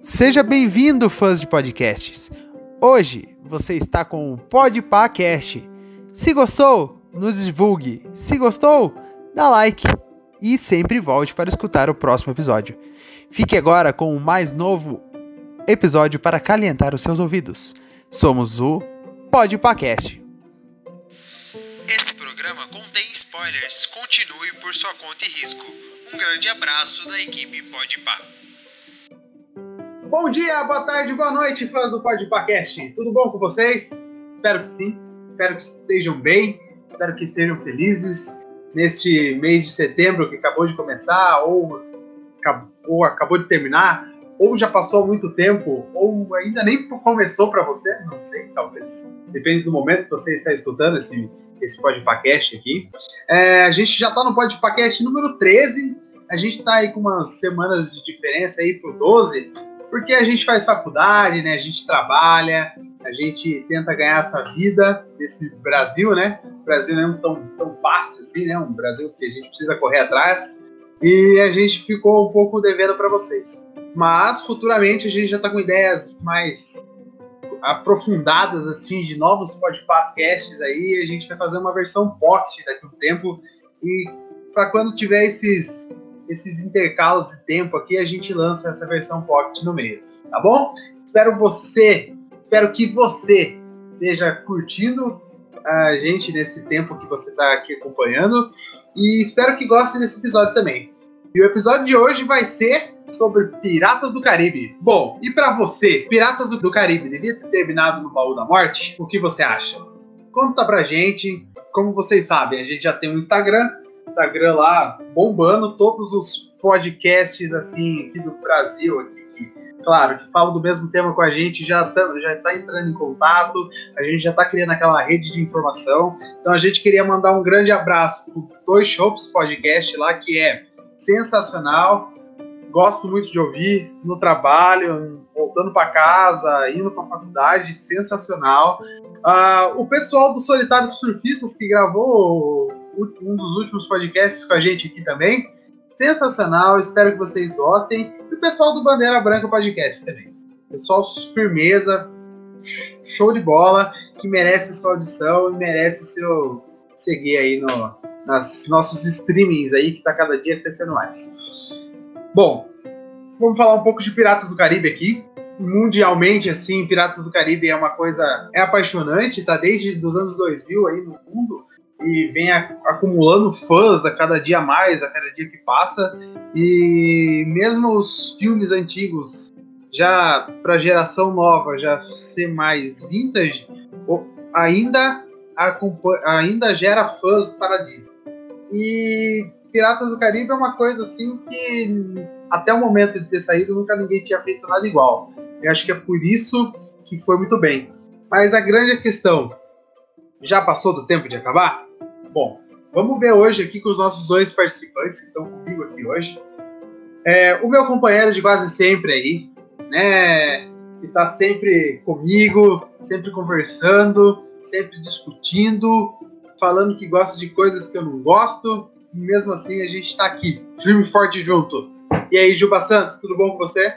Seja bem-vindo, fãs de podcasts. Hoje você está com o Podpacast. Se gostou, nos divulgue. Se gostou, dá like e sempre volte para escutar o próximo episódio. Fique agora com o mais novo episódio para calentar os seus ouvidos. Somos o Podpacast. Spoilers. Continue por sua conta e risco. Um grande abraço da equipe Podpah. Bom dia, boa tarde, boa noite, fãs do Podpacast. Tudo bom com vocês? Espero que sim. Espero que estejam bem. Espero que estejam felizes neste mês de setembro que acabou de começar ou, ou acabou de terminar, ou já passou muito tempo, ou ainda nem começou para você, não sei, talvez. Depende do momento que você está escutando esse, esse podcast aqui. É, a gente já está no podcast número 13, a gente está aí com umas semanas de diferença aí pro 12, porque a gente faz faculdade, né? A gente trabalha, a gente tenta ganhar essa vida desse Brasil, né? O Brasil não é tão, tão fácil assim, né? Um Brasil que a gente precisa correr atrás. E a gente ficou um pouco devendo para vocês. Mas futuramente a gente já está com ideias mais aprofundadas assim de novos podcasts aí, a gente vai fazer uma versão pocket daqui a um tempo e para quando tiver esses esses intercalos de tempo aqui, a gente lança essa versão pocket no meio, tá bom? Espero você, espero que você esteja curtindo a gente nesse tempo que você está aqui acompanhando e espero que goste desse episódio também. E o episódio de hoje vai ser sobre Piratas do Caribe. Bom, e para você, Piratas do Caribe devia ter terminado no baú da morte? O que você acha? Conta pra gente. Como vocês sabem, a gente já tem um Instagram, Instagram lá bombando todos os podcasts assim aqui do Brasil, aqui, claro, que falam do mesmo tema com a gente, já tá, já está entrando em contato, a gente já está criando aquela rede de informação. Então a gente queria mandar um grande abraço para Dois Shops Podcast lá, que é sensacional. Gosto muito de ouvir no trabalho, voltando para casa, indo para a faculdade, sensacional. Uh, o pessoal do Solitário Surfistas que gravou um dos últimos podcasts com a gente aqui também. Sensacional, espero que vocês gostem. E o pessoal do Bandeira Branca Podcast também. Pessoal, firmeza, show de bola, que merece sua audição e merece seu seguir aí no, nas nossos streamings aí, que tá cada dia crescendo mais. Bom, vamos falar um pouco de Piratas do Caribe aqui. Mundialmente, assim, Piratas do Caribe é uma coisa é apaixonante, tá desde os anos 2000 aí no mundo e vem acumulando fãs a cada dia mais, a cada dia que passa. E mesmo os filmes antigos, já para geração nova, já ser mais vintage, ainda ainda gera fãs para Disney. E Piratas do Caribe é uma coisa assim que até o momento de ter saído nunca ninguém tinha feito nada igual. Eu acho que é por isso que foi muito bem. Mas a grande questão, já passou do tempo de acabar? Bom, vamos ver hoje aqui com os nossos dois participantes que estão comigo aqui hoje. É, o meu companheiro de quase sempre aí, né? Que está sempre comigo, sempre conversando, sempre discutindo, falando que gosta de coisas que eu não gosto, mesmo assim a gente está aqui, firme e forte junto. E aí, Juba Santos, tudo bom com você?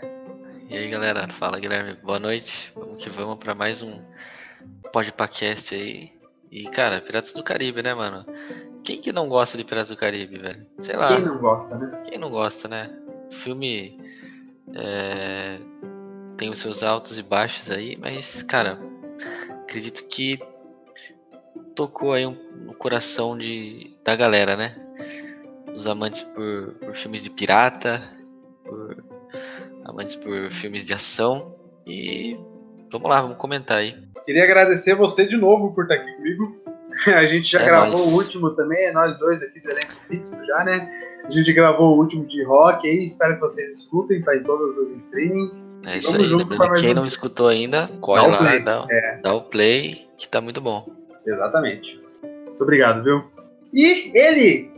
E aí, galera, fala Guilherme, boa noite. Vamos que vamos para mais um podcast aí. E, cara, Piratas do Caribe, né, mano? Quem que não gosta de Piratas do Caribe, velho? Sei lá. Quem não gosta, né? Quem não gosta, né? O filme é, tem os seus altos e baixos aí, mas, cara, acredito que tocou aí um, no coração de, da galera, né? Os amantes por, por filmes de pirata, por amantes por filmes de ação. E vamos lá, vamos comentar aí. Queria agradecer você de novo por estar aqui comigo. A gente já é gravou nóis. o último também, é nós dois aqui do elenco fixo já, né? A gente gravou o último de rock aí, espero que vocês escutem, tá em todas as streamings. É isso aí, lembrando quem um... não escutou ainda, corre dá lá, play. Dá, é. dá o play, que tá muito bom. Exatamente. Muito obrigado, viu? E ele,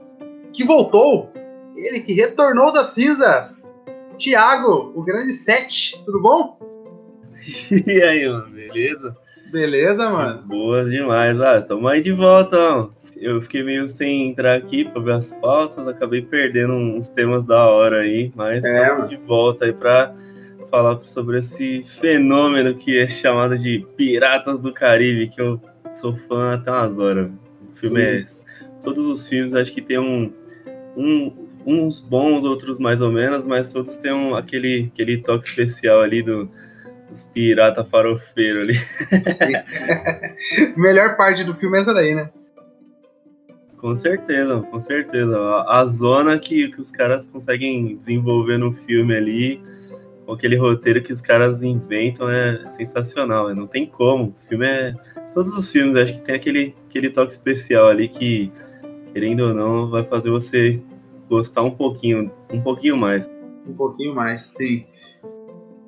que voltou, ele que retornou das cinzas, Thiago, o grande Sete, tudo bom? E aí, mano, beleza? Beleza, mano? Boas demais. Ah, tamo aí de volta, mano. Eu fiquei meio sem entrar aqui pra ver as pautas, acabei perdendo uns temas da hora aí, mas É, estamos mano. de volta aí pra falar sobre esse fenômeno que é chamado de Piratas do Caribe, que eu sou fã até umas horas. O filme é. Todos os filmes acho que tem um, um- uns bons, outros mais ou menos, mas todos têm um, aquele, aquele toque especial ali do, dos pirata farofeiro ali. Melhor parte do filme é essa daí, né? Com certeza, com certeza. A, a zona que, que os caras conseguem desenvolver no filme ali, com aquele roteiro que os caras inventam, é sensacional. né? Não tem como. O filme é. Todos os filmes, acho que tem aquele, aquele toque especial ali que, querendo ou não, vai fazer você gostar um pouquinho, um pouquinho mais. Um pouquinho mais, sim.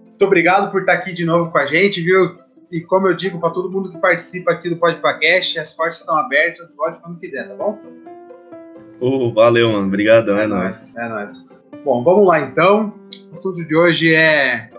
Muito obrigado por estar aqui de novo com a gente, viu? E como eu digo para todo mundo que participa aqui do Podpacast, as portas estão abertas, volte quando quiser, tá bom? Ô, valeu, mano. Obrigadão, é nóis. É nóis. Bom, vamos lá então. O assunto de hoje é,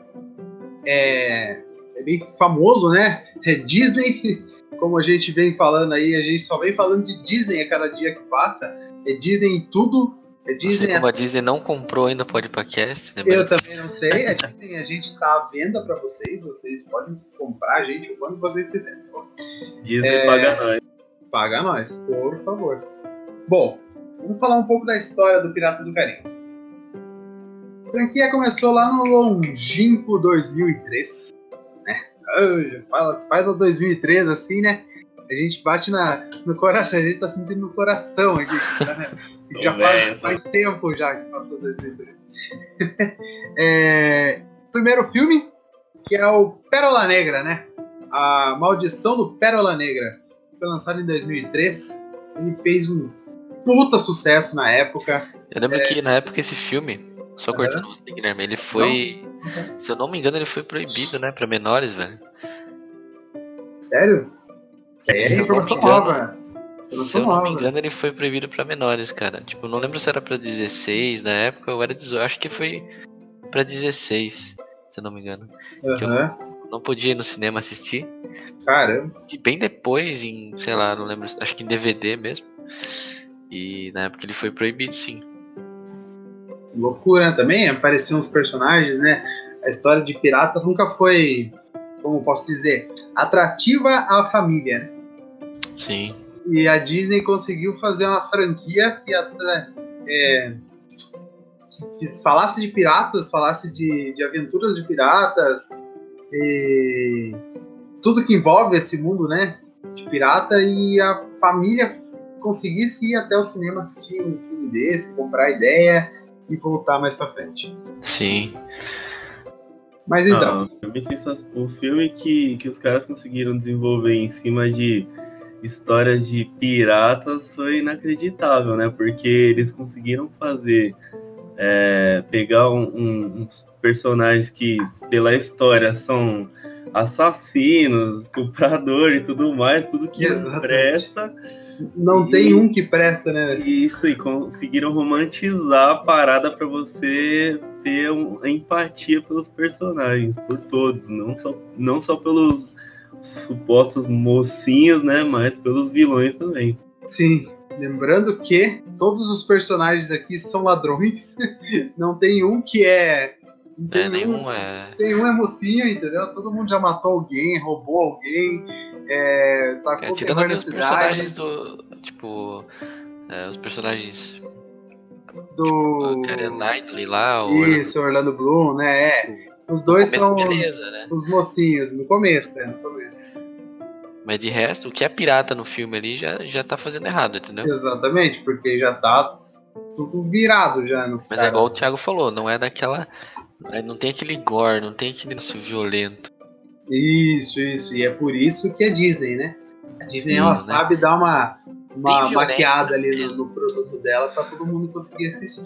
é, é bem famoso, né? É Disney. Como a gente vem falando aí, a gente só vem falando de Disney a cada dia que passa. É Disney em tudo. É Disney como a Disney não comprou ainda o podcast, né? Eu também não sei. A Disney, a gente está à venda para vocês. Vocês podem comprar a gente quando vocês quiserem. tá? Disney É. paga nós. Paga nós, por favor. Bom, vamos falar um pouco da história do Piratas do Caribe. A franquia começou lá no longínquo 2003. Né? Fala, faz o 2003 assim, né? A gente bate na, no coração, a gente tá sentindo no coração aqui. Né? Tô já faz, faz tempo já que passou 2003. É, primeiro filme, que é o Pérola Negra, né? A Maldição do Pérola Negra. Foi lançado em 2003. Ele fez um puta sucesso na época. Eu lembro que na época esse filme, só cortando você, Guilherme, ele foi. Se eu não me engano, ele foi proibido, né? Pra menores, velho. Sério? Eu É informação nova. Se eu não me engano, ele foi proibido pra menores, cara. Tipo, não lembro se era pra 16 na época ou era 18. Acho que foi pra 16, se eu não me engano. que eu- Aham. Eu não podia ir no cinema assistir. Caramba. E bem depois, em, sei lá, não lembro, acho que em DVD mesmo. E na época ele foi proibido, sim. Loucura né? também. Apareciam os personagens, né? A história de pirata nunca foi, como posso dizer, atrativa à família, né? Sim. E a Disney conseguiu fazer uma franquia que até, é, que falasse de piratas, falasse de, de aventuras de piratas, e tudo que envolve esse mundo, né? De pirata e a família conseguisse ir até o cinema assistir um filme desse, comprar ideia e voltar mais pra frente. Sim. Mas então, Ah, o filme sensa- o filme que, que os caras conseguiram desenvolver em cima de histórias de piratas foi inacreditável, né? Porque eles conseguiram fazer é, pegar um- um- uns personagens que pela história são assassinos, estupradores e tudo mais, tudo que Exatamente. presta. Não e- tem um que presta, né? Isso, e conseguiram romantizar a parada pra você ter uma empatia pelos personagens, por todos, não só, não só pelos supostos mocinhos, né, mas pelos vilões também. Sim, lembrando que todos os personagens aqui são ladrões. Não tem um que é. não É, Tem um, nenhum é. Nenhum é mocinho, entendeu? Todo mundo já matou alguém, roubou alguém, é, é tacou tirando os personagens do. Tipo. é, os personagens. Do. O Karen Knightley lá, o. Isso, Orlando Bloom, né? É. Os dois são beleza, né? os mocinhos, no começo, é, no começo. Mas de resto, o que é pirata no filme ali já, já tá fazendo errado, entendeu? Exatamente, porque já tá tudo virado já nos Mas é caras. igual o Thiago falou, não é daquela. é, Não tem aquele gore, não tem aquele negócio violento. Isso, isso. E é por isso que é Disney, né? A Disney Sim, ela né? sabe dar uma, uma Bem maquiada ali no, mesmo. no produto dela pra todo mundo conseguir assistir.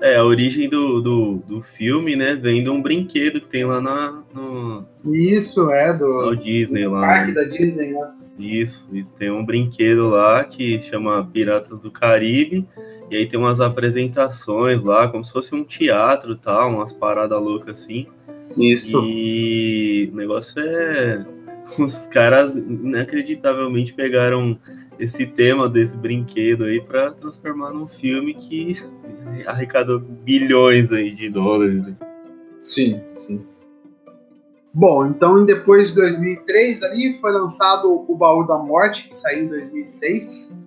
É, a origem do, do, do filme, né, vem de um brinquedo que tem lá na, no, Isso, é, do, no Disney lá. parque né? da Disney, né? Isso, isso tem um brinquedo lá que chama Piratas do Caribe. E aí tem umas apresentações lá, como se fosse um teatro e tal, umas paradas loucas assim. Isso. E o negócio é, os caras inacreditavelmente pegaram esse tema desse brinquedo aí para transformar num filme que arrecadou bilhões aí de dólares. Sim, sim. Bom, então depois de 2003 ali foi lançado o Baú da Morte, que saiu em 2006.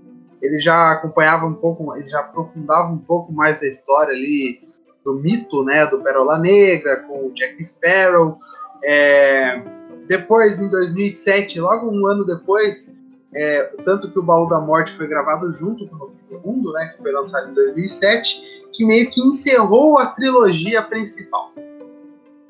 Ele já acompanhava um pouco, ele já aprofundava um pouco mais da história ali do mito, né, do Pérola Negra com o Jack Sparrow. É, depois, em 2007, logo um ano depois, é, tanto que o Baú da Morte foi gravado junto com o do Mundo, né, que foi lançado em 2007, que meio que encerrou a trilogia principal.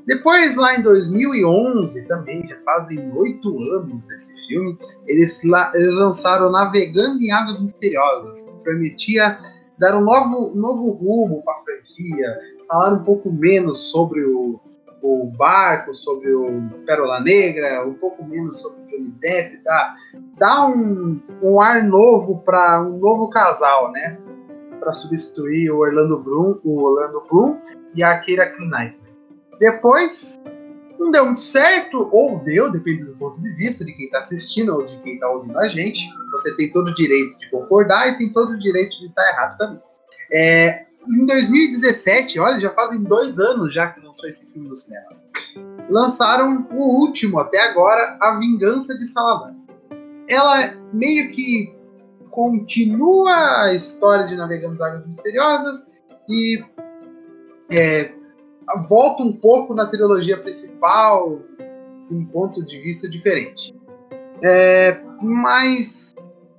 Depois, lá em 2011, também, já fazem oito anos desse filme, eles, eles, lançaram Navegando em Águas Misteriosas, que permitia dar um novo, novo rumo para a franquia, falar um pouco menos sobre o, o barco, sobre o Pérola Negra, um pouco menos sobre o Johnny Depp, dá, dá um, um ar novo para um novo casal, né? Para substituir o Orlando Bloom, o Orlando Bloom e a Keira Knightley. Depois, não deu muito certo, ou deu, depende do ponto de vista de quem está assistindo ou de quem está ouvindo a gente. Você tem todo o direito de concordar e tem todo o direito de estar tá errado também. É, em 2017, olha, já fazem dois anos já que lançou esse filme nos cinemas. Lançaram o último até agora, A Vingança de Salazar. Ela meio que continua a história de Navegamos Águas Misteriosas e é, volta um pouco na trilogia principal, um ponto de vista diferente. É, mas,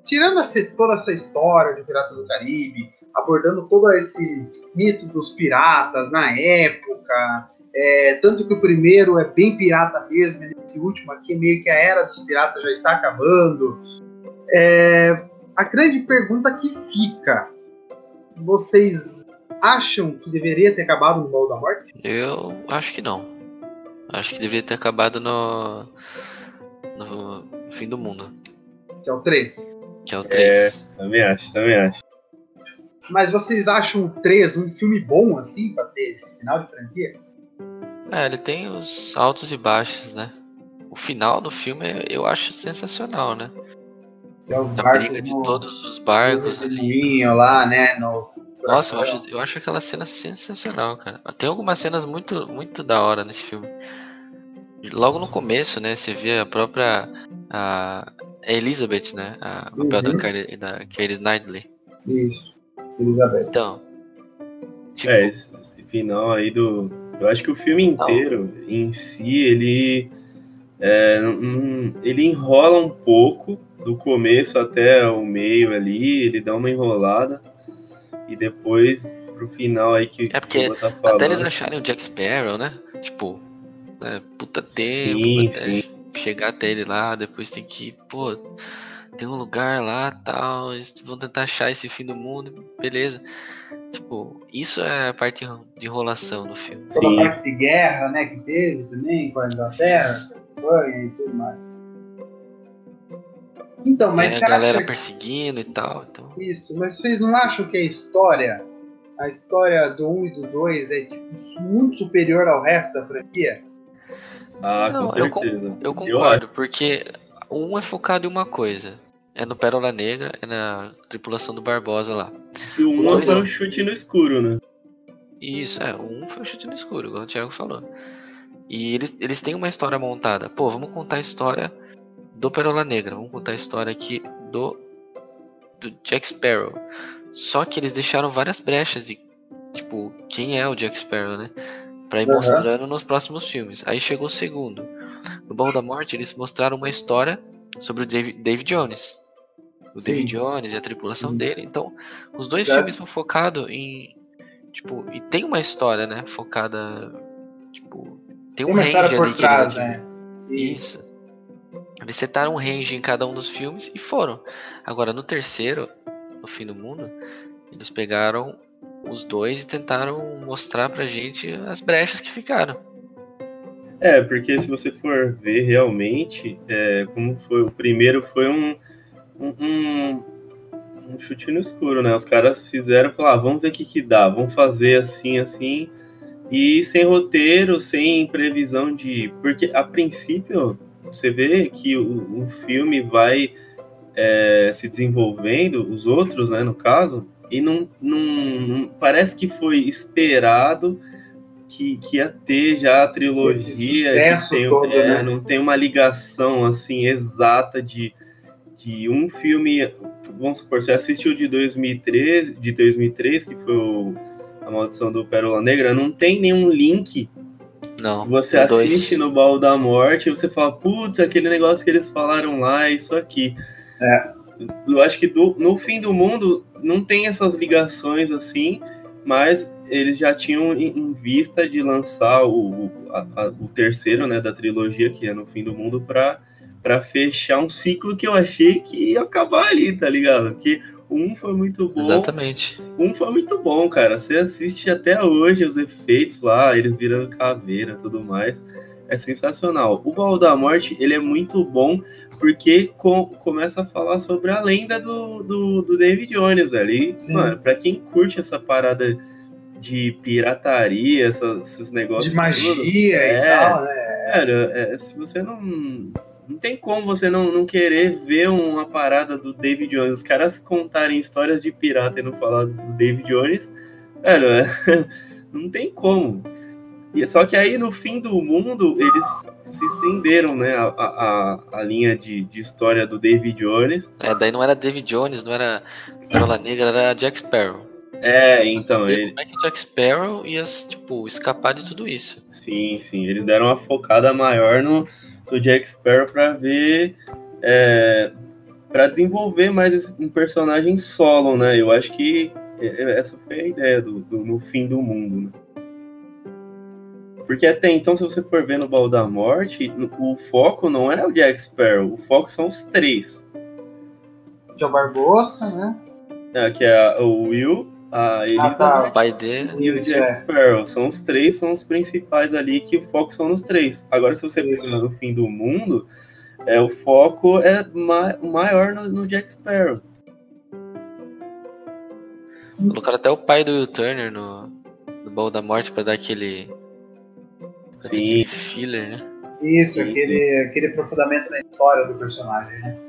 tirando essa, toda essa história de Piratas do Caribe, abordando todo esse mito dos piratas na época, é, tanto que o primeiro é bem pirata mesmo, esse último aqui meio que a era dos piratas já está acabando. É, a grande pergunta que fica: vocês acham que deveria ter acabado no Baú da Morte? Eu acho que não. Acho que deveria ter acabado no. no fim do mundo. Que é o 3. Que é o 3. É, também acho, também acho. Mas vocês acham o 3 um filme bom, assim, pra ter final de franquia? É, ele tem os altos e baixos, né? O final do filme eu acho sensacional, né? É o a briga de todos os barcos ali. lá, né? No nossa, eu acho, eu acho aquela cena sensacional, cara. Tem algumas cenas muito, muito da hora nesse filme. Logo no começo, né, você vê a própria a Elizabeth, né, a o papel uhum. da, da Katie Knightley. Isso, Elizabeth. Então, tipo... É, esse, esse, final aí do... Eu acho que o filme inteiro, Não. em si, ele... É, um, ele enrola um pouco do começo até o meio ali, ele dá uma enrolada e depois pro final aí que É porque tá até eles acharem o Jack Sparrow, né? Tipo, né? puta tempo, sim, sim. chegar até ele lá, depois tem que, pô, tem um lugar lá tal, eles vão tentar achar esse fim do mundo, beleza. Tipo, isso é a parte de enrolação do filme. Toda a parte de guerra, né, que teve também com a Inglaterra, foi e tudo mais. Então, mas é, a galera perseguindo e tal. Então... Isso, mas vocês não acham que a história, a história do 1 e do 2 é tipo, muito superior ao resto da franquia? Ah, não, com certeza. Eu, eu concordo, eu... porque um é focado em uma coisa. É no Pérola Negra, é na tripulação do Barbosa lá. E o 1 um foi é um chute no escuro, né? Isso, é, o 1 um foi um chute no escuro, igual o Thiago falou. E eles, eles têm uma história montada. Pô, vamos contar a história do Pérola Negra. Vamos contar a história aqui do, do Jack Sparrow. Só que eles deixaram várias brechas de, tipo, quem é o Jack Sparrow, né? Pra ir uhum. mostrando nos próximos filmes. Aí chegou o segundo. No Baú da Morte, eles mostraram uma história sobre o David, Dave Jones. O Sim. David Jones e a tripulação uhum. dele. Então, os dois é. filmes são focados em. Tipo, e tem uma história, né? Focada. Tipo, tem um range ali que eles. Né? Isso. Eles setaram um range em cada um dos filmes e foram. Agora, no terceiro, no fim do mundo, eles pegaram os dois e tentaram mostrar pra gente as brechas que ficaram. É, porque se você for ver realmente, é, como foi o primeiro, foi um, um, um, chute no escuro, né? Os caras fizeram, falaram, ah, vamos ver o que, que dá, vamos fazer assim, assim, e sem roteiro, sem previsão de. Porque a princípio você vê que o, o filme vai é, se desenvolvendo, os outros, né, no caso, e não, não, não, parece que foi esperado que, que ia ter já a trilogia, tem, todo, é, né? não tem uma ligação assim exata de, de um filme, vamos supor, você assistiu de 2013, de 2003, que foi o, a Maldição do Pérola Negra, não tem nenhum link não, você assiste dois. no Baú da Morte e você fala, putz, aquele negócio que eles falaram lá, isso aqui. É. Eu acho que do, no fim do mundo não tem essas ligações assim, mas eles já tinham em vista de lançar o, a, a, o terceiro né, da trilogia, que é no fim do mundo, para fechar um ciclo que eu achei que ia acabar ali, tá ligado? Que um foi muito bom. Exatamente. Um foi muito bom, cara. Você assiste até hoje os efeitos lá, eles virando caveira tudo mais. É sensacional. O Baú da Morte, ele é muito bom porque com, começa a falar sobre a lenda do, do, do David Jones ali. Mano, pra quem curte essa parada de pirataria, essa, esses negócios. De magia tudo, e é, tal, né? Cara, é, se você não não tem como você não, não querer ver uma parada do David Jones. Os caras contarem histórias de pirata e não falar do David Jones, velho, é, não tem como. E, só que aí no fim do mundo eles se estenderam, né, a, a, a linha de, de história do David Jones. É, daí não era David Jones, não era Pérola Negra, era Jack Sparrow. É, então ele. Como é que Jack Sparrow ia, tipo, escapar de tudo isso? Sim, sim. Eles deram uma focada maior no, do Jack Sparrow para ver. É, para desenvolver mais um personagem solo, né? Eu acho que essa foi a ideia do, do no fim do mundo. Né? Porque até então, se você for ver no Baú da Morte, o foco não é o Jack Sparrow, o foco são os três. Que é o Barbosa, né? É, que é o Will, a Elizabeth ah, tá. o pai dele e o Jack é. Sparrow. São os três, são os principais ali que o foco são nos três. Agora, se você pegar no fim do mundo, é, o foco é ma maior no, no, Jack Sparrow. Colocaram até o pai do Will Turner no, no Baú da Morte para dar aquele, sim. aquele filler, né? Isso, sim, aquele, sim. aquele aprofundamento na história do personagem, né?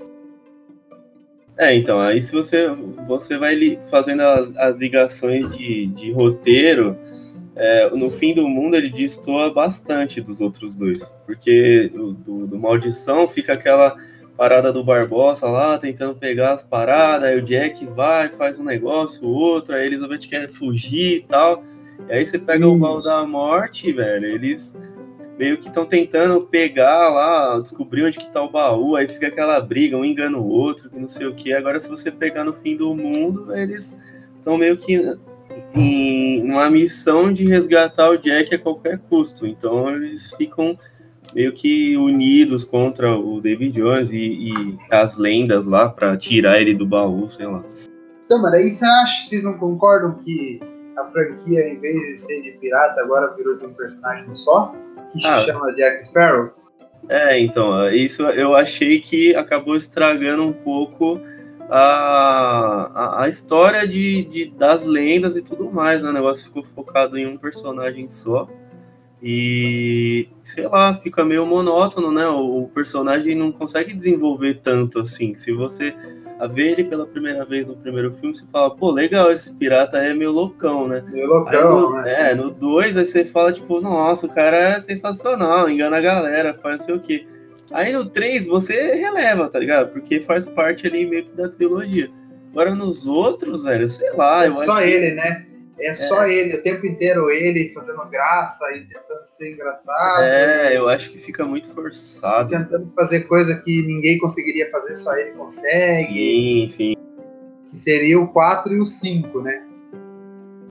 É, então, aí se você, você vai fazendo as, as ligações de, de roteiro, é, no fim do mundo ele destoa bastante dos outros dois, porque do, do, do, Maldição fica aquela parada do Barbosa lá, tentando pegar as paradas, aí o Jack vai, faz um negócio, o outro, aí a Elizabeth quer fugir e tal, e aí você pega Isso. o mal da morte, velho, eles meio que estão tentando pegar lá, descobrir onde que tá o baú, aí fica aquela briga, um engana o outro, que não sei o que. Agora, se você pegar no fim do mundo, eles estão meio que em uma missão de resgatar o Jack a qualquer custo. Então, eles ficam meio que unidos contra o David Jones e, e as lendas lá para tirar ele do baú, sei lá. Então, mano, aí você acha, vocês não concordam que a franquia, em vez de ser de pirata, agora virou de um personagem só? Que ah, se chama Jack Sparrow. É, então, isso eu achei que acabou estragando um pouco a, a, a história de, de, das lendas e tudo mais, né? O negócio ficou focado em um personagem só. E, sei lá, fica meio monótono, né? O, o personagem não consegue desenvolver tanto assim. Se você a ver ele pela primeira vez no primeiro filme, você fala, pô, legal, esse pirata é meio loucão, né? Meio loucão, no, né? É, no 2 aí você fala, tipo, nossa, o cara é sensacional, engana a galera, faz não sei o quê. Aí no 3 você releva, tá ligado? Porque faz parte ali meio que da trilogia. Agora nos outros, velho, sei lá. É só ele, né? É só é. ele, o tempo inteiro ele fazendo graça e tentando ser engraçado. É, eu acho que fica muito forçado. Tentando fazer coisa que ninguém conseguiria fazer, só ele consegue. Sim, sim. Que seria o 4 e o 5, né?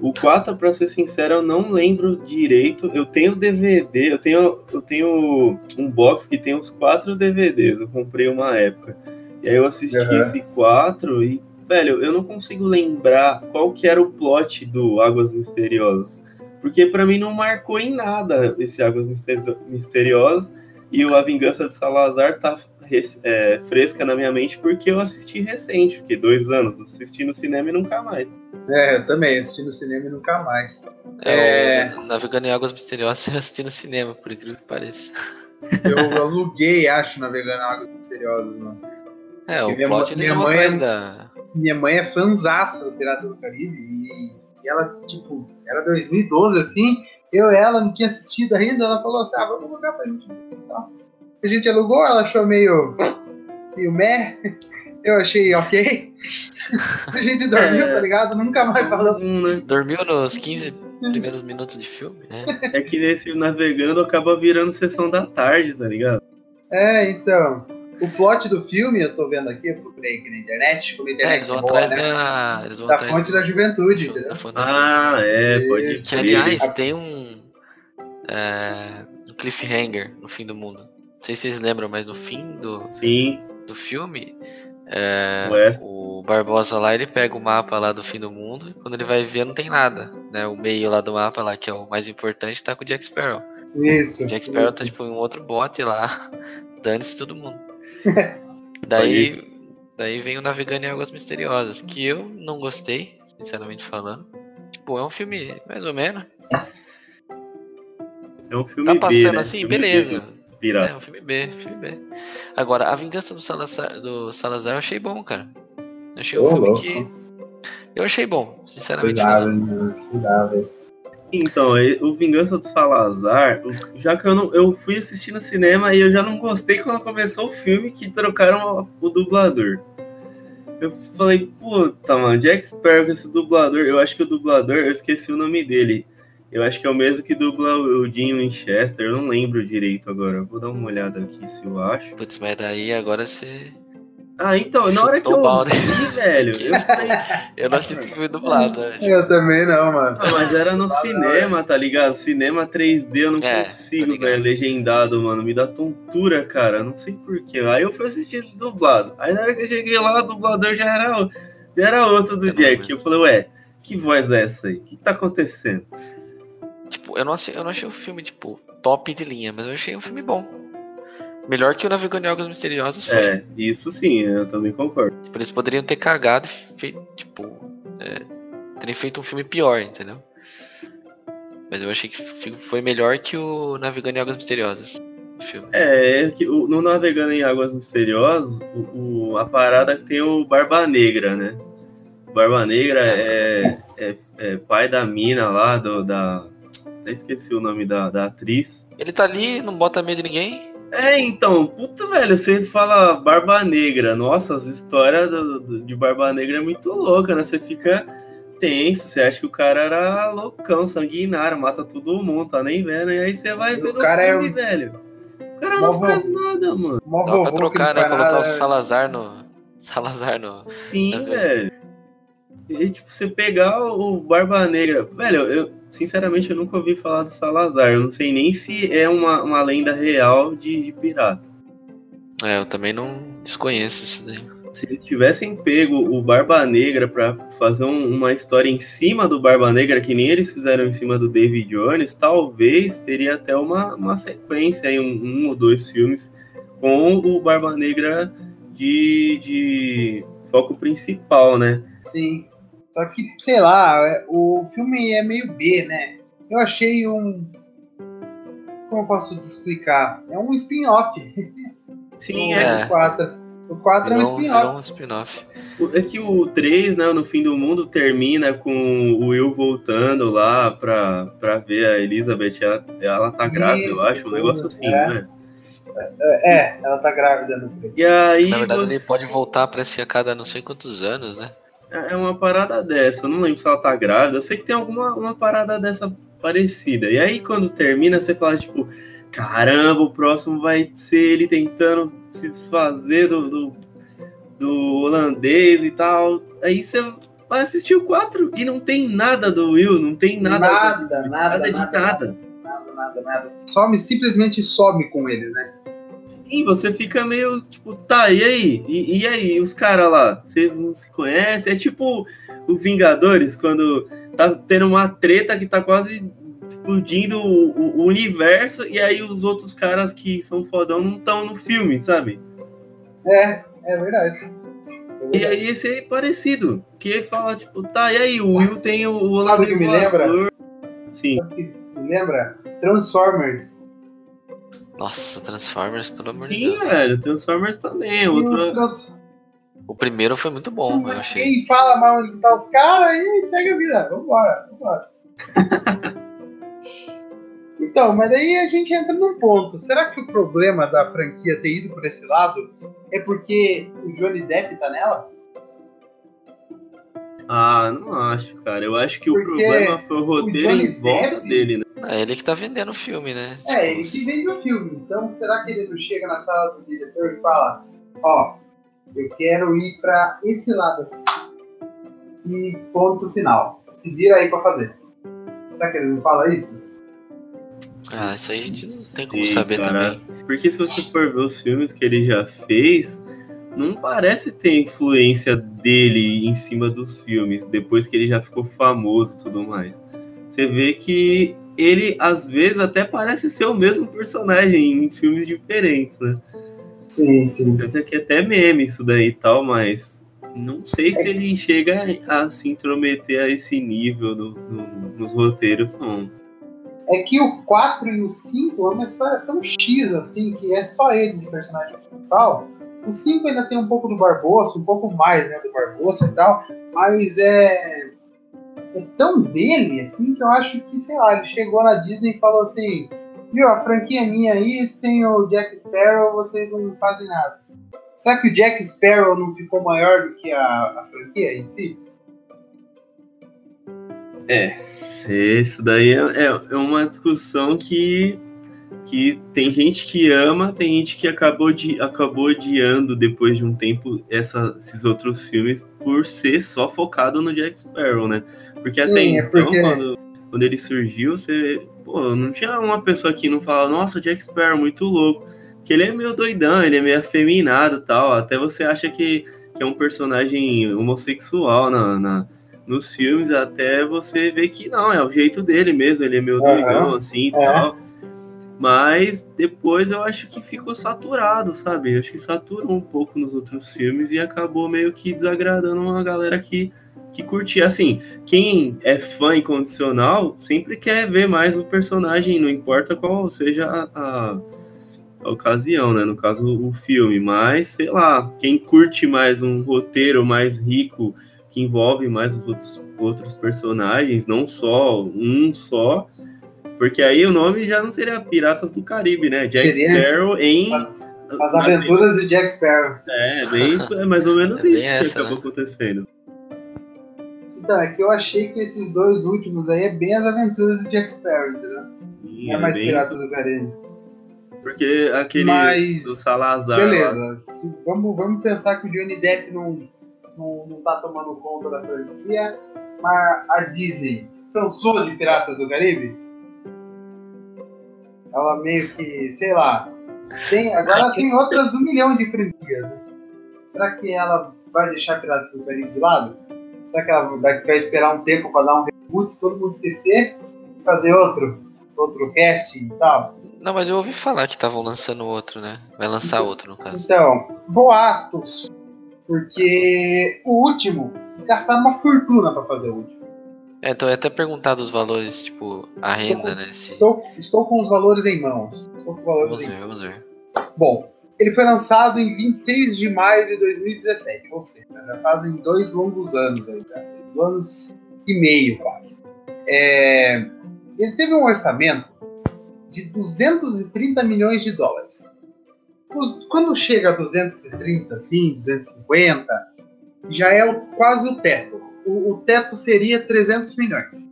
O 4, pra ser sincero, eu não lembro direito. Eu tenho DVD, eu tenho, eu tenho um box que tem os quatro DVDs. Eu comprei uma época. E aí eu assisti uhum. esse 4 e velho, eu não consigo lembrar qual que era o plot do Águas Misteriosas. Porque para mim não marcou em nada esse Águas Misteriosas. E o A Vingança de Salazar tá é, fresca na minha mente porque eu assisti recente, porque dois anos, assisti no cinema e nunca mais. É, eu também assisti no cinema e nunca mais. É, é... Navegando em Águas Misteriosas eu assisti no cinema, por incrível que pareça. Eu aluguei, acho, navegando Águas Misteriosas, mano. É, o Minha plot minha mãe é- da. Minha mãe é fanzaça do Piratas do Caribe e, e ela, tipo, era 2012 assim, eu e ela não tinha assistido ainda, ela falou assim, ah, vamos alugar pra gente. Então, a gente alugou, ela achou meio, meio meh, eu achei ok. a gente dormiu, É, tá ligado? Nunca mais falou. um, né? Dormiu nos 15 primeiros minutos de filme, né? É que nesse navegando acaba virando sessão da tarde, tá ligado? É, então. O plot do filme, eu tô vendo aqui, eu procurei aqui na internet, como a É, internet eles vão é boa, atrás né? da. Eles vão Da atrás fonte do- da juventude, da entendeu? fonte da Ah, é, pode Isso. Que ser. aliás tem um, é, um cliffhanger no fim do mundo. Não sei se vocês lembram, mas no fim do, Sim, do filme, é, o Barbosa lá ele pega o mapa lá do fim do mundo e quando ele vai ver não tem nada. Né? O meio lá do mapa lá, que é o mais importante, tá com o Jack Sparrow. Isso. O Jack Sparrow isso. tá tipo em um outro bote lá, dane-se todo mundo. Daí, daí vem o Navegando em Águas Misteriosas, que eu não gostei, sinceramente falando. Tipo, é um filme mais ou menos. é um filme Tá B, passando né? assim, Filme B beleza. do Pirata. É um filme B, filme B. Agora, A Vingança do Salazar, do Salazar eu achei bom, cara. Eu achei um Ô, filme louco. que. Eu achei bom, sinceramente Cuidado, né? Cuidado. Então, o Vingança do Salazar, já que eu não. Eu fui assistir no cinema e eu já não gostei quando começou o filme que trocaram o, dublador. Eu falei, puta, mano, Jack Sparrow esse dublador. Eu acho que o dublador, eu esqueci o nome dele. Eu acho que é o mesmo que dubla o Dean Winchester, eu não lembro direito agora. Vou dar uma olhada aqui se eu acho. Putz, mas daí agora você. Ah, então, na hora que eu vi, velho, eu falei, Eu não assisti filme dublado? Eu também não, mano. Ah, mas era no cinema, tá ligado? Cinema 3D, eu não É, consigo, velho, legendado, mano. Me dá tontura, cara. Não sei porquê. Aí eu fui assistir dublado. Aí na hora que eu cheguei lá, o dublador já era, já era outro do É Jack. Eu falei, ué, que voz é essa aí? O que tá acontecendo? Tipo, eu não, achei, eu não achei o filme, tipo, top de linha, mas eu achei um filme bom. Melhor que o Navegando em Águas Misteriosas foi. É, isso sim, eu também concordo. Tipo, eles poderiam ter cagado e feito, tipo, é, terem feito um filme pior, entendeu? Mas eu achei que foi melhor que o Navegando em Águas Misteriosas. O filme. É, é que o- no Navegando em Águas Misteriosas, o, o- a parada que tem o Barba Negra, né? O Barba Negra é, é, é pai da mina lá, do, da. Até esqueci o nome da, da atriz. Ele tá ali, não bota medo em ninguém. É, então, puta, velho, você fala Barba Negra. Nossa, as histórias do- do- de Barba Negra é muito louca, né? Você fica tenso, você acha que o cara era loucão, sanguinário, mata todo mundo, tá nem vendo. E aí você vai O ver no cara é filme, um- velho. O cara Mó não faz nada, mano. Mó Dá pra trocar, né? Colocar o. Salazar no. Salazar no. Sim, velho. E, tipo, você pegar o Barba Negra. Velho, eu, sinceramente, eu nunca ouvi falar do Salazar. Eu não sei nem se é uma, uma lenda real de, de pirata. É, eu também não desconheço isso daí. Se eles tivessem pego o Barba Negra pra fazer um- uma história em cima do Barba Negra, que nem eles fizeram em cima do David Jones, talvez teria até uma, uma sequência aí, um, um ou dois filmes com o Barba Negra de, de foco principal, né? Sim. Só que, sei lá, é- o filme é meio B, né? Eu achei um. Como eu posso te explicar? É um spin-off. Sim, é, É. 4. O 4 é um spin-off. um spin-off. É que o 3, né, no fim do mundo, termina com o Will voltando lá pra, pra ver a Elizabeth. Ela, ela tá grávida, eu Isso, acho, um negócio assim, é. né? É, ela tá grávida no 3. E aí. Na verdade, você- ele pode voltar, parece que a cada não sei quantos anos, né? É uma parada dessa. Eu não lembro se ela tá grávida. Eu sei que tem alguma uma parada dessa parecida. E aí, quando termina, você fala, tipo, caramba, o próximo vai ser ele tentando se desfazer do, do, do holandês e tal. Aí você vai assistir o 4 e não tem nada do Will, não tem nada. Nada, nada, nada nada, de nada, nada. nada, nada, nada. Some, simplesmente some com eles, né? Sim, você fica meio tipo, tá, e aí? E, e aí, os caras lá? Vocês não se conhecem? É tipo o Vingadores, quando tá tendo uma treta que tá quase explodindo o, o- o universo, e aí os outros caras que são fodão não estão no filme, sabe? É, é verdade. E aí esse é parecido, que fala, tipo, tá, e aí, o Will tem o, o Sabe que me lembra? Sim, Me lembra? Transformers. Nossa, Transformers, pelo amor de Sim, Deus. velho, Transformers também. Outro... trans- O primeiro foi muito bom, eu achei. Quem fala mal onde tá os caras e segue a vida. Vambora, vambora. então, mas daí a gente entra num ponto. Será que o problema da franquia ter ido por esse lado é porque o Johnny Depp tá nela? Ah, não acho, cara. Eu acho que o Porque problema foi o roteiro Johnny em volta Depp- dele, né? É ele que tá vendendo o filme, né? É, Tipo, ele que vende o filme. Então, será que ele não chega na sala do diretor e fala: Ó, eu quero ir pra esse lado aqui. E ponto final. Se vira aí pra fazer. Será que ele não fala isso? Ah, isso aí a gente não tem como Sei, saber cara. também. Porque se você for ver os filmes que ele já fez, não parece ter influência dele em cima dos filmes, depois que ele já ficou famoso e tudo mais. Você vê que ele, às vezes, até parece ser o mesmo personagem em filmes diferentes, né? Sim, sim. Tanto é que até meme isso daí e tal, mas não sei se ele chega a se intrometer a esse nível no- no- nos roteiros, não. É que o 4 e o 5 é uma história tão X assim, que é só ele de personagem principal. O 5 ainda tem um pouco do Barbosa, um pouco mais né, do Barbosa e tal, mas é, é tão dele assim que eu acho que, sei lá, ele chegou na Disney e falou assim: Viu, a franquia é minha aí, sem o Jack Sparrow vocês não fazem nada. Será que o Jack Sparrow não ficou maior do que a, a franquia em si? Isso daí é, é- é uma discussão que, que tem gente que ama, tem gente que acabou, de, acabou odiando depois de um tempo essa- esses outros filmes por ser só focado no Jack Sparrow, né? Porque Sim, até é então, porque- quando, quando ele surgiu, você. Pô, não tinha uma pessoa que não fala, nossa, Jack Sparrow, muito louco. Que ele é meio doidão, ele é meio afeminado e tal. Até você acha que, que é um personagem homossexual na, na- nos filmes, até você ver que não, é o jeito dele mesmo, ele é meio Aham, doidão assim e é. tal. Mas depois eu acho que ficou saturado, sabe? Eu acho que saturou um pouco nos outros filmes e acabou meio que desagradando uma galera que, que curtia. Assim, quem é fã incondicional sempre quer ver mais o personagem, não importa qual seja a, a- a ocasião, né? No caso, o filme. Mas, sei lá, quem curte mais um roteiro mais rico, que envolve mais os outros, outros personagens, não só um só. Porque aí o nome já não seria Piratas do Caribe, né? Jack Seria. Sparrow em. As, as aventuras de Jack Sparrow. É, bem, é mais ou menos É isso que essa, acabou né? acontecendo. Então, é que eu achei que esses dois últimos aí é bem as aventuras do Jack Sparrow, entendeu? E Não é mais bem Piratas isso, do Caribe. Porque aquele Mas- do Salazar. Beleza, se- vamos, vamos pensar que o Johnny Depp não, não, não tá tomando conta da franquia, mas a Disney cansou de Piratas do Caribe? Ela meio que, sei lá, tem, agora tem outras um milhão de franquias. né? Será que ela vai deixar Piratas do Caribe de lado? Será que ela vai, esperar um tempo para dar um reboot, todo mundo esquecer e fazer outro? Outro casting e tal? Não, mas eu ouvi falar que estavam lançando outro, né? Vai lançar outro, no caso. Então, boatos. Porque o último, eles gastaram uma fortuna pra fazer o último. É, então eu até perguntar dos valores, tipo, a renda, né? Se... Estou, estou com os valores em mãos. Estou com valores Vamos em ver, vamos ver. Bom, ele foi lançado em 26 de maio de 2017, ou seja, já fazem dois longos anos aí, já, dois anos e meio quase. É, ele teve um orçamento de 230 milhões de dólares. Quando chega a 230, assim, 250, já é o- quase o teto. O, o teto seria 300 milhões.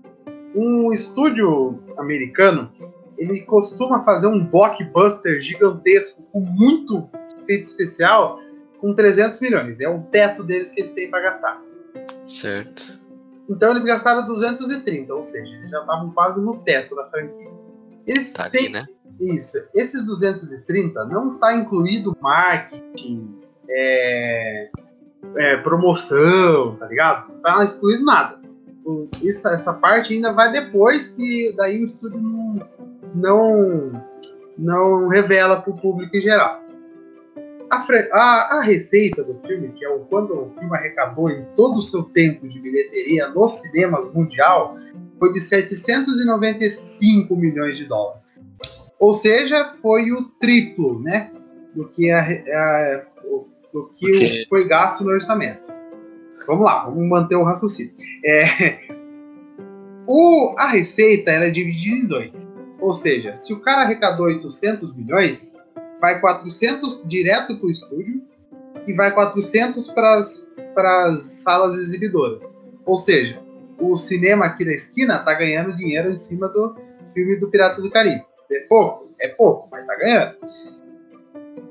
Um estúdio americano ele costuma fazer um blockbuster gigantesco com muito efeito especial com 300 milhões. É o teto deles que ele tem para gastar. Certo. Então eles gastaram 230, ou seja, eles já estavam quase no teto da franquia. Eles Tá ali, têm né? isso. Esses 230 não está incluído marketing, é, é, promoção, tá ligado? Não tá excluído nada. Isso, essa parte ainda vai depois que daí o estúdio não, não, não revela para o público em geral. A, a- a receita do filme, que é o quanto o filme arrecadou em todo o seu tempo de bilheteria nos cinemas mundial, foi de 795 milhões de dólares. Ou seja, foi o triplo, né? Do que, a, a- do que o- Ok. foi gasto no orçamento. Vamos lá, vamos manter o raciocínio. É, o, a receita era dividida em dois. Ou seja, se o cara arrecadou 800 milhões, vai 400 direto para o estúdio e vai 400 para as salas exibidoras. Ou seja, o cinema aqui da esquina tá ganhando dinheiro em cima do filme do Piratas do Caribe. É pouco? É pouco, mas tá ganhando.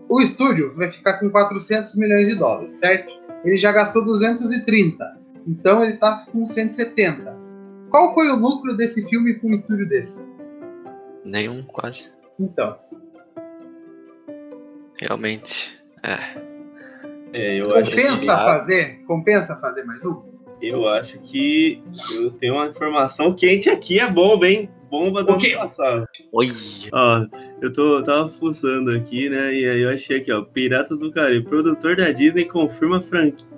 O estúdio vai ficar com 400 milhões de dólares, certo? Ele já gastou 230, então ele tá com 170. Qual foi o lucro desse filme com um estúdio desse? Nenhum, quase. Então, Realmente. É. É, eu acho, compensa que- fazer? Compensa fazer mais um? eu acho que eu tenho uma informação quente aqui, é bomba, hein? Bomba do ano passado. Oi! Ó, eu tô, eu tava fuçando aqui, né? E aí eu achei aqui, ó. Piratas do Caribe. Produtor da Disney confirma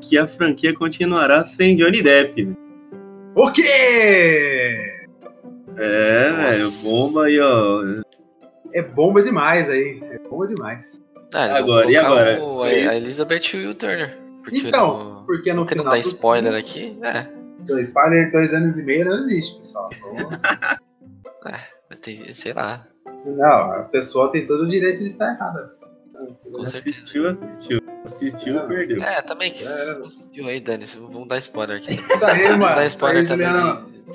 que a franquia continuará sem Johnny Depp. O quê? É, velho. Bomba aí, ó. É bomba demais aí. É bomba demais. Ah, Agora, e agora? o- a, É isso? a Elizabeth Will Turner. Porque Então, no, Porque no porque não final dá do spoiler aqui. É. dois spoiler, dois anos e meio não existe, pessoal. Então, Vai ter, sei lá. não, a pessoa tem todo o direito de estar errada. Com. Assistiu, assistiu. Assistiu, É. perdeu. É, também que É. não assistiu aí, Dani. Vamos dar spoiler aqui. Isso aí, Vamos mano. dar Isso spoiler aí, também de.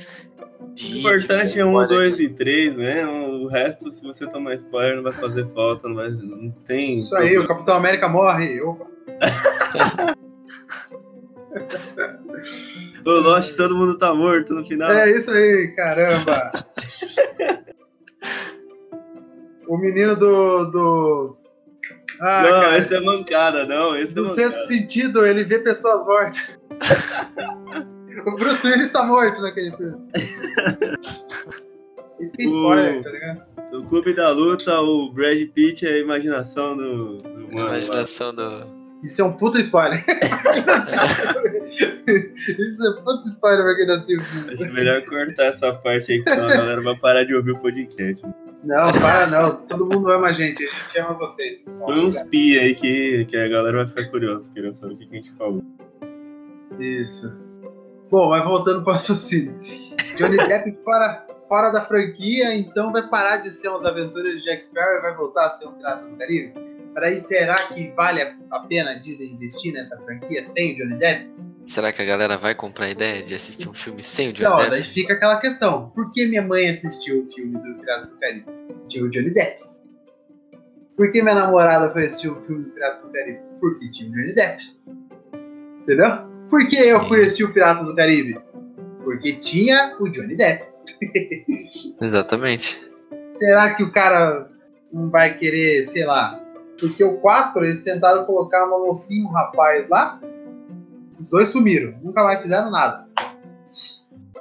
O de- importante é um, dois e três, né? O resto, se você tomar spoiler, não vai fazer falta, não, vai, não tem. Isso aí, o Capitão América morre. Opa. O Lost, todo mundo tá morto no final. É isso aí, caramba. o menino do. do... Ah, não, cara, esse é mancada, não. Esse do é mancada. sexto sentido, ele vê pessoas mortas. o Bruce Willis tá morto naquele filme. Isso que é spoiler, O- tá ligado? No Clube da Luta, o Brad Pitt é a imaginação do, do mano. Imaginação do. Isso é um puta spoiler. Isso é puta spoiler pra quem não assistiu o filme. Acho melhor cortar essa parte aí, que senão a galera vai parar de ouvir o podcast. Não, para não. Todo mundo ama a gente. A gente ama vocês. Foi uns pi aí que, que a galera vai ficar curiosa, querendo saber o que a gente falou. Isso. Bom, mas voltando para o raciocínio. Johnny Depp fora, fora da franquia, então vai parar de ser umas aventuras de Jack Sparrow e vai voltar a ser um Pirata do Caribe? Para aí, será que vale a pena Disney investir nessa franquia sem o Johnny Depp? Será que a galera vai comprar a ideia de assistir um filme sem o Johnny Não, Depp? daí fica aquela questão. Por que minha mãe assistiu o filme do Piratas do Caribe? Tinha o Johnny Depp. Por que minha namorada foi assistir o filme do Piratas do Caribe? Porque tinha o Johnny Depp. Entendeu? Por que eu fui assistir o Piratas do Caribe? Porque tinha o Johnny Depp. Exatamente. Será que o cara não vai querer, sei lá? Porque o 4 eles tentaram colocar uma mocinha um rapaz lá. Os dois sumiram, nunca mais fizeram nada.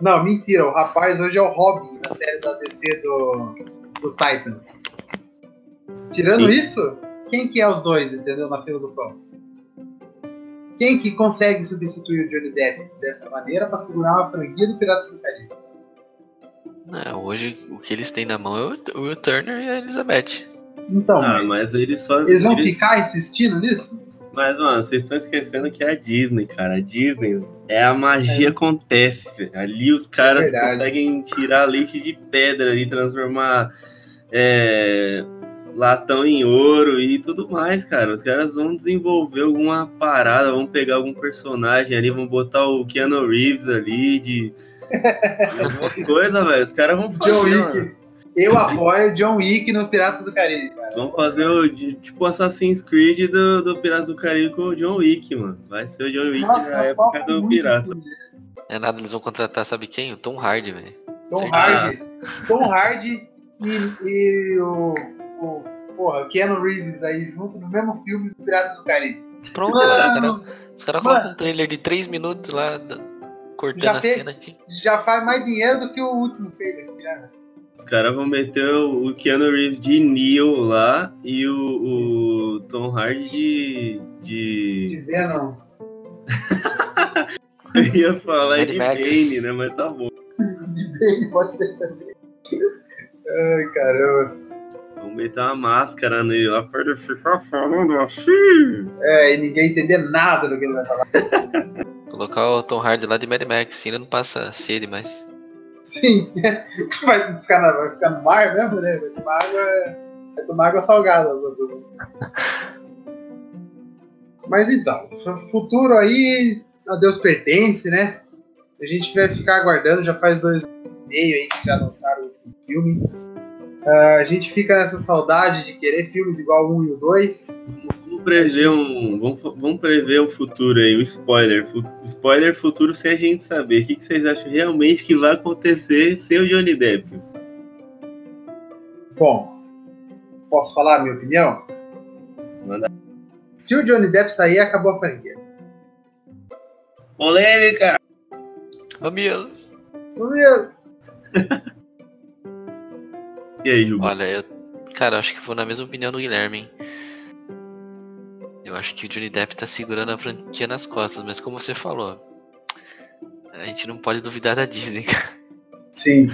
Não, mentira, o rapaz hoje é o Robin na série da DC do, do Titans. Tirando Sim. isso, quem que é os dois, entendeu? Na fila do pão? Quem que consegue substituir o Johnny Depp dessa maneira para segurar uma franquia do Piratas do Caribe? É, hoje o que eles têm na mão é o, o Will Turner e a Elizabeth. Então, Ah, mas eles só. eles vão ficar insistindo nisso? Mas, mano, vocês estão esquecendo que é a Disney, cara. A Disney é a magia acontece, velho. Ali os caras verdade. conseguem tirar leite de pedra e transformar é, latão em ouro e tudo mais, cara. Os caras vão desenvolver alguma parada, vão pegar algum personagem ali, vão botar o Keanu Reeves ali de. alguma coisa, velho. Os caras vão fazer. John mano. Wick. Eu apoio John Wick no Piratas do Caribe, cara. Vamos fazer o tipo Assassin's Creed do, do Piratas do Caribe com o John Wick, mano. Vai ser o John Wick Nossa, na época do Pirata. É nada, eles vão contratar, sabe quem? O Tom Hardy, velho. Tom. Hardy. Tom Hardy e, e o, o. Porra, o Keanu Reeves aí junto no mesmo filme do Piratas do Caribe. Pronto, Mano, cara, os caras mano. colocam um trailer de 3 minutos lá, cortando Já a fez. cena aqui. Já faz mais dinheiro do que o último fez aqui, né? Os caras vão meter o o Keanu Reeves de Neo lá e o, o Tom Hardy de. De de... Venom. Eu ia falar Mad de Max. Bane, né? Mas tá bom. De Bane pode ser também. Ai, caramba. Meter uma máscara nele lá pra ele ficar falando assim. É, e ninguém entender nada do que ele vai falar. Colocar o Tom Hardy lá de Mad Max, ele não passa sede mais. Sim, vai ficar, na- vai ficar no mar mesmo, né? Vai tomar água, vai tomar água salgada. Mas então, fu- futuro aí, a Deus pertence, né? A gente vai ficar aguardando, já faz dois anos e meio aí que já lançaram o último filme. Ah, a gente fica nessa saudade de querer filmes igual o 1 e o 2. Vamos prever um. Vamos, vamos prever o futuro aí, o spoiler. Fu- spoiler futuro sem a gente saber. O que, que vocês acham realmente que vai acontecer sem o Johnny Depp? Bom, posso falar a minha opinião? Manda. Se o Johnny Depp sair, acabou a franquia. Polêmica! Mamilos! Ia- E aí, Juba? Olha, eu. Cara, eu acho que vou na mesma opinião do Guilherme, hein? Eu acho que o Johnny Depp tá segurando a franquia nas costas, mas como você falou, a gente não pode duvidar da Disney, cara. Sim,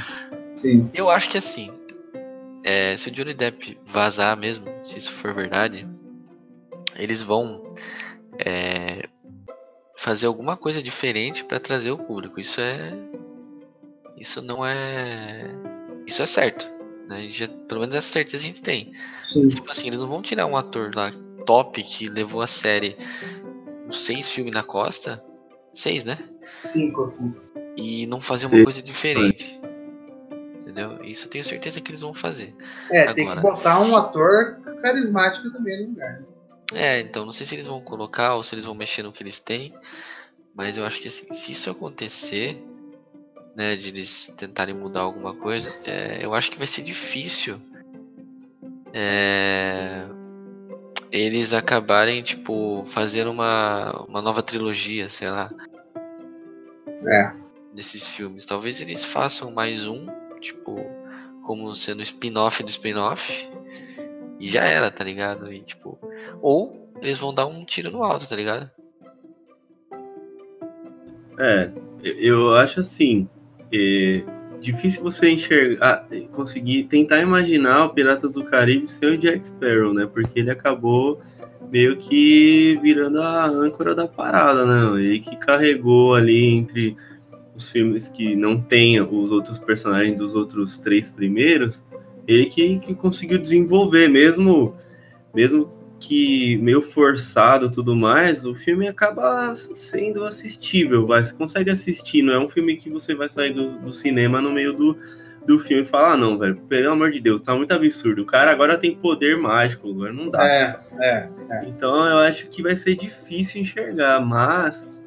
sim. Eu acho que assim, é, se o Johnny Depp vazar mesmo, se isso for verdade, eles vão é, fazer alguma coisa diferente pra trazer o público. Isso é, isso não é, isso é certo. Né? Já, pelo menos essa certeza a gente tem. sim. Tipo assim, eles não vão tirar um ator lá top que levou a série uns seis filmes na costa, seis, né? Cinco, cinco. E não fazer Sim. uma coisa diferente. Entendeu? Isso eu tenho certeza que eles vão fazer. É, tem que Agora, botar um ator carismático também no lugar. É, então não sei se eles vão colocar ou se eles vão mexer no que eles têm, mas eu acho que assim, se isso acontecer, né, de eles tentarem mudar alguma coisa, é, eu acho que vai ser difícil é, eles acabarem, tipo, fazendo uma, uma nova trilogia, sei lá, É. desses filmes. Talvez eles façam mais um, tipo, como sendo spin-off do spin-off, e já era, tá ligado? E, tipo, ou eles vão dar um tiro no alto, tá ligado? É, eu- eu acho assim. É, difícil você enxergar, conseguir tentar imaginar o Piratas do Caribe sem o Jack Sparrow, né? Porque ele acabou meio que virando a âncora da parada, né? Ele que carregou ali entre os filmes que não tem os outros personagens dos outros três primeiros, ele que, que conseguiu desenvolver, mesmo, mesmo que meio forçado tudo mais, o filme acaba sendo assistível, vai. Você consegue assistir, não é um filme que você vai sair do, do cinema no meio do, do filme e falar, ah, não, velho, pelo amor de Deus, tá muito absurdo. O cara agora tem poder mágico, agora não dá. É, é. Então eu acho que vai ser difícil enxergar, mas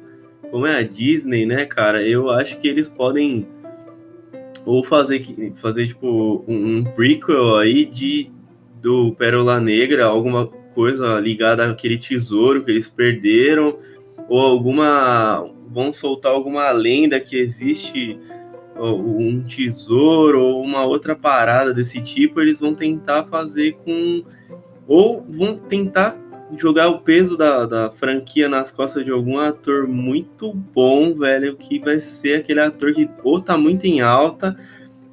como é a Disney, né, cara, eu acho que eles podem ou fazer fazer tipo um, um prequel aí de do Pérola Negra, alguma coisa ligada àquele tesouro que eles perderam, ou alguma vão soltar alguma lenda que existe um tesouro ou uma outra parada desse tipo, eles vão tentar fazer com ou vão tentar jogar o peso da, da franquia nas costas de algum ator muito bom, velho, que vai ser aquele ator que ou tá muito em alta,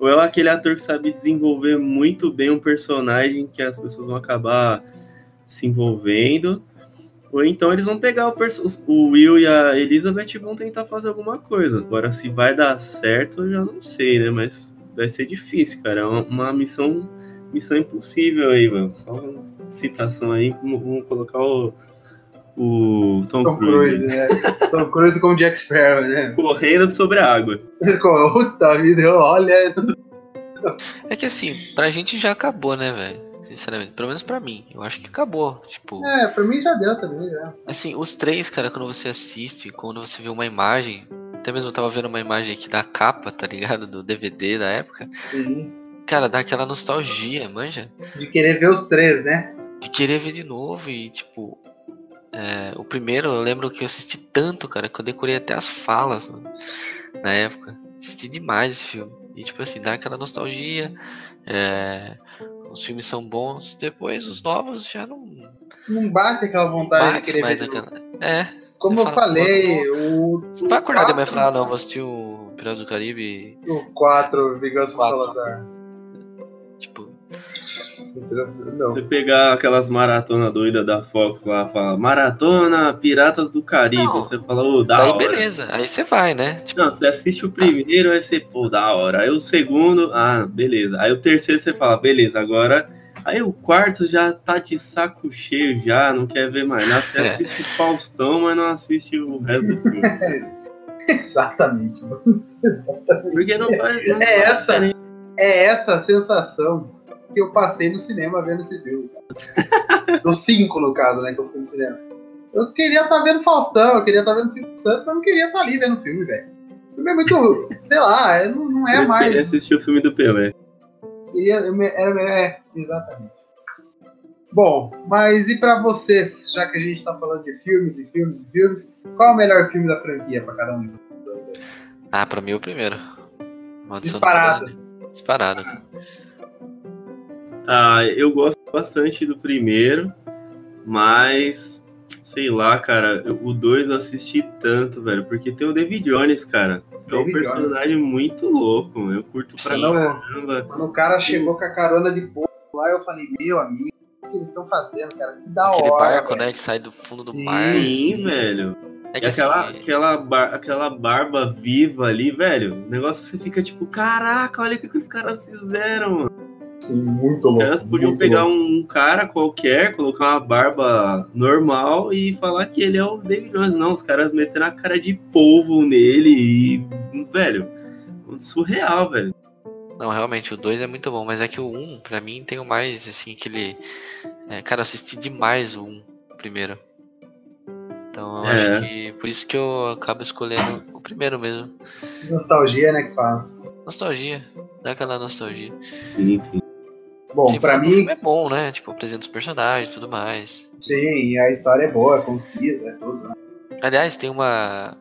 ou é aquele ator que sabe desenvolver muito bem um personagem que as pessoas vão acabar se envolvendo. Ou então eles vão pegar o, o Will e a Elizabeth e vão tentar fazer alguma coisa. Agora, se vai dar certo, eu já não sei, né? Mas vai ser difícil, cara. É uma, uma missão, missão impossível aí, mano. Só uma citação aí, vamos, vamos colocar o, o Tom, Tom Cruise, Cruise, né? Tom Cruise com Jack Sparrow, né? correndo sobre a água. Puta vida, olha. É que assim, pra gente já acabou, né, velho? Sinceramente, pelo menos pra mim, eu acho que acabou. Tipo, É, pra mim já deu também, já. assim, os três, cara, quando você assiste, quando você vê uma imagem, até mesmo eu tava vendo uma imagem aqui da capa, tá ligado? Do DVD da época. Sim. Cara, dá aquela nostalgia, manja? De querer ver os três, né? De querer ver de novo e, tipo. é, o primeiro eu lembro que eu assisti tanto, cara, que eu decorei até as falas mano, na época. Assisti demais esse filme. E, tipo assim, dá aquela nostalgia. é, os filmes são bons. Depois os novos já não Não bate aquela vontade de bate querer mais ver. de aquela. É. Como eu fala, falei, o. Você vai acordar de manhã e falar, ah, não, vou assistir o Piratas do Caribe. O 4, Vingança do. Salazar. Tipo, Não. Você pegar aquelas maratonas doidas da Fox lá, fala Maratona Piratas do Caribe. Não. Você fala, ô, da Daí hora. beleza, aí você vai, né? Tipo, Não, você assiste o primeiro, aí você, pô, da hora. Aí o segundo, ah, beleza. Aí o terceiro você fala, beleza, agora. Aí o quarto já tá de saco cheio já, não quer ver mais nada. Você É. assiste o Faustão, mas não assiste o resto do filme. Exatamente, mano. Exatamente. Porque não faz. Não É faz essa. diferença. É essa a sensação que eu passei no cinema vendo esse filme. cara. No 5, no caso, né? Que eu fui no cinema. Eu queria estar vendo Faustão, eu queria estar vendo Silvio Santos, mas não queria estar ali vendo o filme, velho. O filme é muito. sei lá, é- não, não é Eu mais. queria assistir o filme do Pelé. Queria, me- era, melhor- é, exatamente. Bom, mas e pra vocês, já que a gente tá falando de filmes e filmes e filmes, qual é o melhor filme da franquia pra cada um? de vocês? ah, pra mim é o primeiro. Maldição Disparado. do Padre. Disparado. Ah, eu gosto bastante do primeiro, mas sei lá, cara, eu- o 2 eu assisti tanto, velho, porque tem o David Jones, cara. É um David personagem muito louco, eu curto pra Sim. caramba. Quando o cara chegou com a carona de porco lá, eu falei, meu amigo, o que eles estão fazendo, cara? Que da Aquele hora. barco, velho. né, que sai do fundo do Sim. mar. Sim, velho. É E que aquela, assim, aquela, bar- aquela barba viva ali, velho. O negócio você fica tipo, caraca, olha o que, que os caras fizeram, mano. Sim, muito Os louco. caras podiam pegar louco. um cara qualquer, colocar uma barba normal e falar que ele é o David Jones. Não, os caras meteram a cara de polvo nele e. Velho, surreal, velho. Não, realmente, o 2 é muito bom, mas é que o 1, um, pra mim, tem o mais, assim, aquele... é, cara, eu assisti demais o 1, um, primeiro. Então, eu É. acho que... Por isso que eu acabo escolhendo o primeiro mesmo. Nostalgia, né, que fala. Nostalgia. Dá aquela nostalgia. Sim, sim. Bom, Sem pra falar que o mim, filme é bom, né? Tipo, apresenta os personagens e tudo mais. sim, a história é boa, é concisa, é tudo. né? Aliás, tem uma...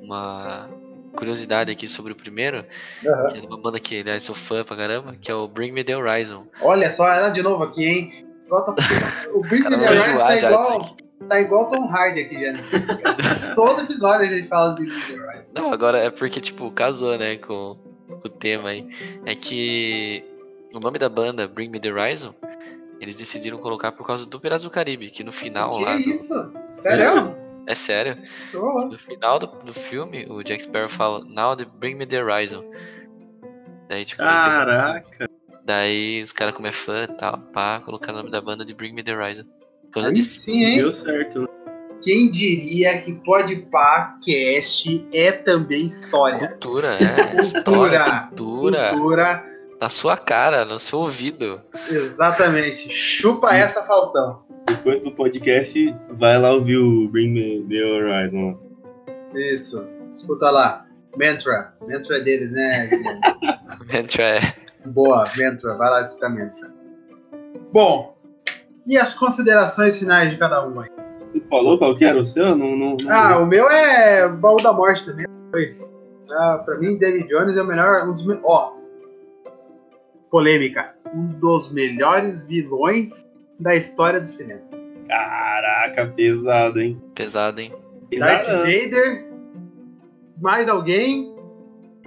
Uma curiosidade aqui sobre o primeiro, Aham. que é uma banda que, aliás, sou fã pra caramba, que é o Bring Me The Horizon. Olha só, ela de novo aqui, hein? O Britney Cara, vai Horizon tá igual, tá igual Tom Hardy aqui, já. Todo episódio a gente fala de Britney Horizon. Não, agora é porque, tipo, casou, né, com, com o tema aí. É que o nome da banda, Bring Me The Horizon, eles decidiram colocar por causa do Piratas do Caribe, que no final que lá... do- isso? Sério? É sério. Tô. No final do, do filme, o Jack Sparrow fala, Now the Bring Me The Horizon. Daí, tipo, Caraca. daí os caras, como é fã e tal, pá, colocaram o nome da banda de Bring Me The Horizon. Aí disso. sim, hein? Deu certo. Quem diria que Podpah Cast é também história? Cultura, é. História, cultura. Cultura. Na sua cara, no seu ouvido. Exatamente. Chupa essa, Faustão. Depois do podcast, vai lá ouvir o Bring Me The Horizon. Isso. Escuta lá. Mantra. Mantra é deles, né? Mantra é. Boa, Mantra. Vai lá escutar Mantra. Bom, e as considerações finais de cada um aí? Você falou qual que era o seu? Não, não, não Ah, o meu é Baú da Morte também. Pois. Ah, pra mim, David Jones é o melhor. Um dos me... Ó. Polêmica. Um dos melhores vilões da história do cinema. Caraca, pesado, hein? Pesado, hein? Darth Pesadão. Vader, mais alguém.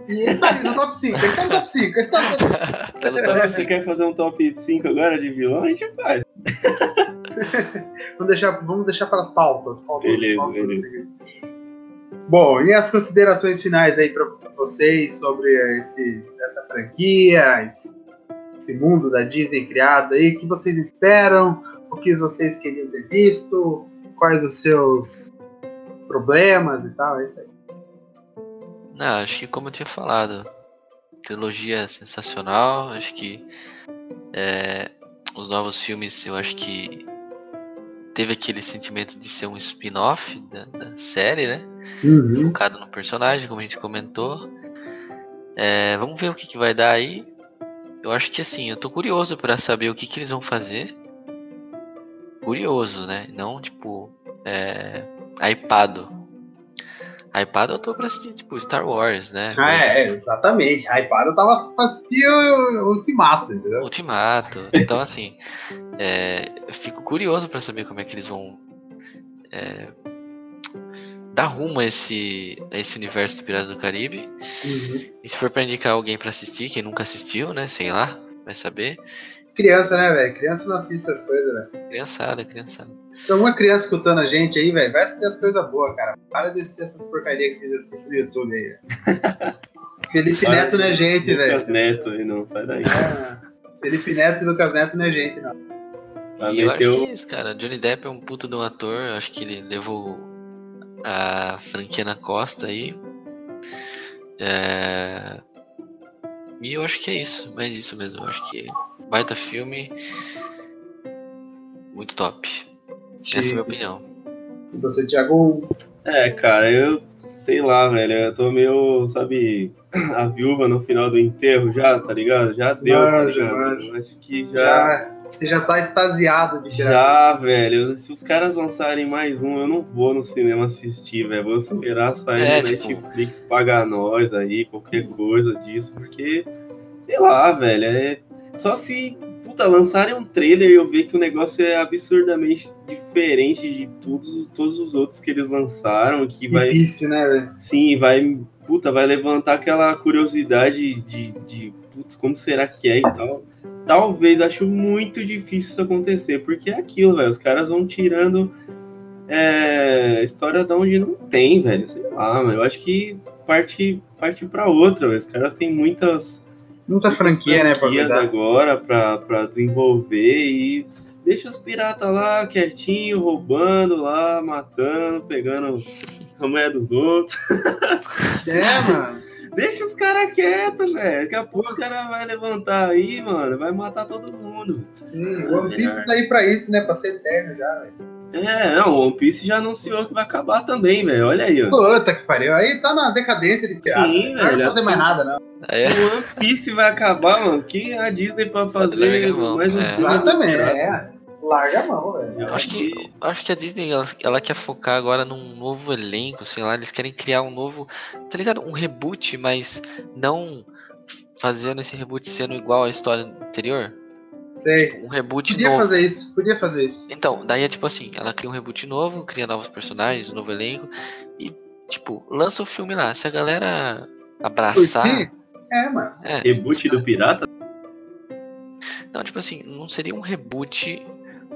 E ele tá ali no top 5. Ele tá no top 5. Ele tá no top 5. Tá você quer fazer um top 5 agora de vilão? A gente faz. Vamos deixar, vamos deixar para as pautas. pautas Beleza, pautas beleza. Bom, e as considerações finais aí para vocês sobre esse, essa franquia, esse, esse mundo da Disney criado aí? O que vocês esperam? O que vocês queriam ter visto? Quais os seus problemas e tal? É isso aí. Não, acho que como eu tinha falado, trilogia é sensacional. Acho que é, os novos filmes, eu acho que teve aquele sentimento de ser um spin-off da, da série, né? Focado no personagem, como a gente comentou. É, vamos ver o que, que vai dar aí. Eu acho que assim, eu tô curioso pra saber o que, que eles vão fazer. Curioso, né? Não tipo. É, hypado. Hypado eu tô pra assistir, tipo, Star Wars, né? Ah, é, é, exatamente. Hypado eu tava pra assistir o o Ultimato, entendeu? Ultimato. Então, assim, é, eu fico curioso pra saber como é que eles vão é, dar rumo a esse, a esse universo do Piratas do Caribe. Uhum. E se for pra indicar alguém pra assistir, quem nunca assistiu, né? Sei lá, vai saber. Criança, né, velho? Criança não assiste essas coisas, velho. Criançada, criançada. Se alguma criança escutando a gente aí, velho, vai assistir as coisas boas, cara. Para de assistir essas porcarias que vocês assistem no YouTube aí, velho. Felipe Para Neto não é gente, Lucas velho. Neto aí, não, sai daí. Ah, Felipe Neto e Lucas Neto não é gente, não. E eu acho que o- é isso, cara. Johnny Depp é um puto de um ator. eu Acho que ele levou a franquia na costa aí. É... E eu acho que é isso. Mas isso mesmo. Eu acho que baita filme. Muito top. Essa é a minha opinião. E você, Thiago? É, cara, eu sei lá, velho. Eu tô meio, sabe, a viúva no final do enterro já, tá ligado? Já deu, tá Manjo, ligado? manjo. Eu Acho que já. Já, você já tá extasiado de pirata. Já, velho. Se os caras lançarem mais um, eu não vou no cinema assistir, velho. Vou esperar sair É, no tipo- Netflix pagar nós aí, qualquer coisa disso, porque, sei lá, velho. É... Só se, puta, lançarem um trailer e eu ver que o negócio é absurdamente diferente de todos, todos os outros que eles lançaram, que vai. Difícil, né, velho? Sim, vai. Puta, vai levantar aquela curiosidade de, de putz, como será que é e tal. Talvez, acho muito difícil isso acontecer, porque é aquilo, velho. Os caras vão tirando é, história de onde não tem, velho. Sei lá, mas eu acho que parte, parte pra outra, velho. Os caras têm muitas Muita franquia, né, pra agora pra, pra desenvolver e deixa os piratas lá quietinho, roubando lá, matando, pegando a mulher dos outros. É, mano. Deixa os caras quietos, velho. Daqui a pouco os caras vai levantar aí, mano, vai matar todo mundo. Sim, o One Piece tá aí pra isso, né? Pra ser eterno já, velho. É, não, o One Piece já anunciou que vai acabar também, velho. Olha aí, ó. Puta que pariu. Aí tá na decadência de pirata. Sim, não vai velho, fazer mais assim- nada, não. É- Se o One Piece vai acabar, mano, que a Disney pra fazer Larga a mão, mais um é. filme do Exatamente, é. Larga a mão, velho. Eu Acho que, acho que a Disney ela, ela quer focar agora num novo elenco, sei lá, eles querem criar um novo, tá ligado? Um reboot, mas não fazendo esse reboot sendo igual à história anterior. Sei. Um reboot Podia novo. fazer isso, podia fazer isso. Então, daí é tipo assim, ela cria um reboot novo, cria novos personagens, um novo elenco e tipo, lança o filme lá. Se a galera abraçar? É, mano. é, Reboot do pirata? não, tipo assim, não seria um reboot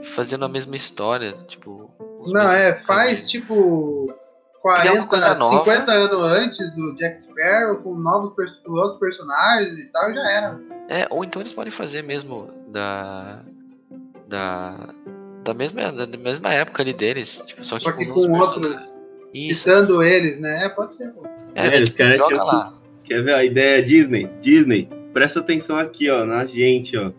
fazendo a mesma história, tipo, Não, é, faz personagens. tipo Criar uma 40, coisa nova. 50 anos antes do Jack Sparrow, com novos pers- com outros personagens e tal, já era. É, ou então eles podem fazer mesmo da. Da. Da mesma, da mesma época ali deles. Tipo, só que, Só que novos com personagens. outros, Isso. citando eles, né? É, pode ser. pô. É, É, tipo, joga tinham lá. Quer ver a ideia Disney? Disney, presta atenção aqui, ó, na gente, ó.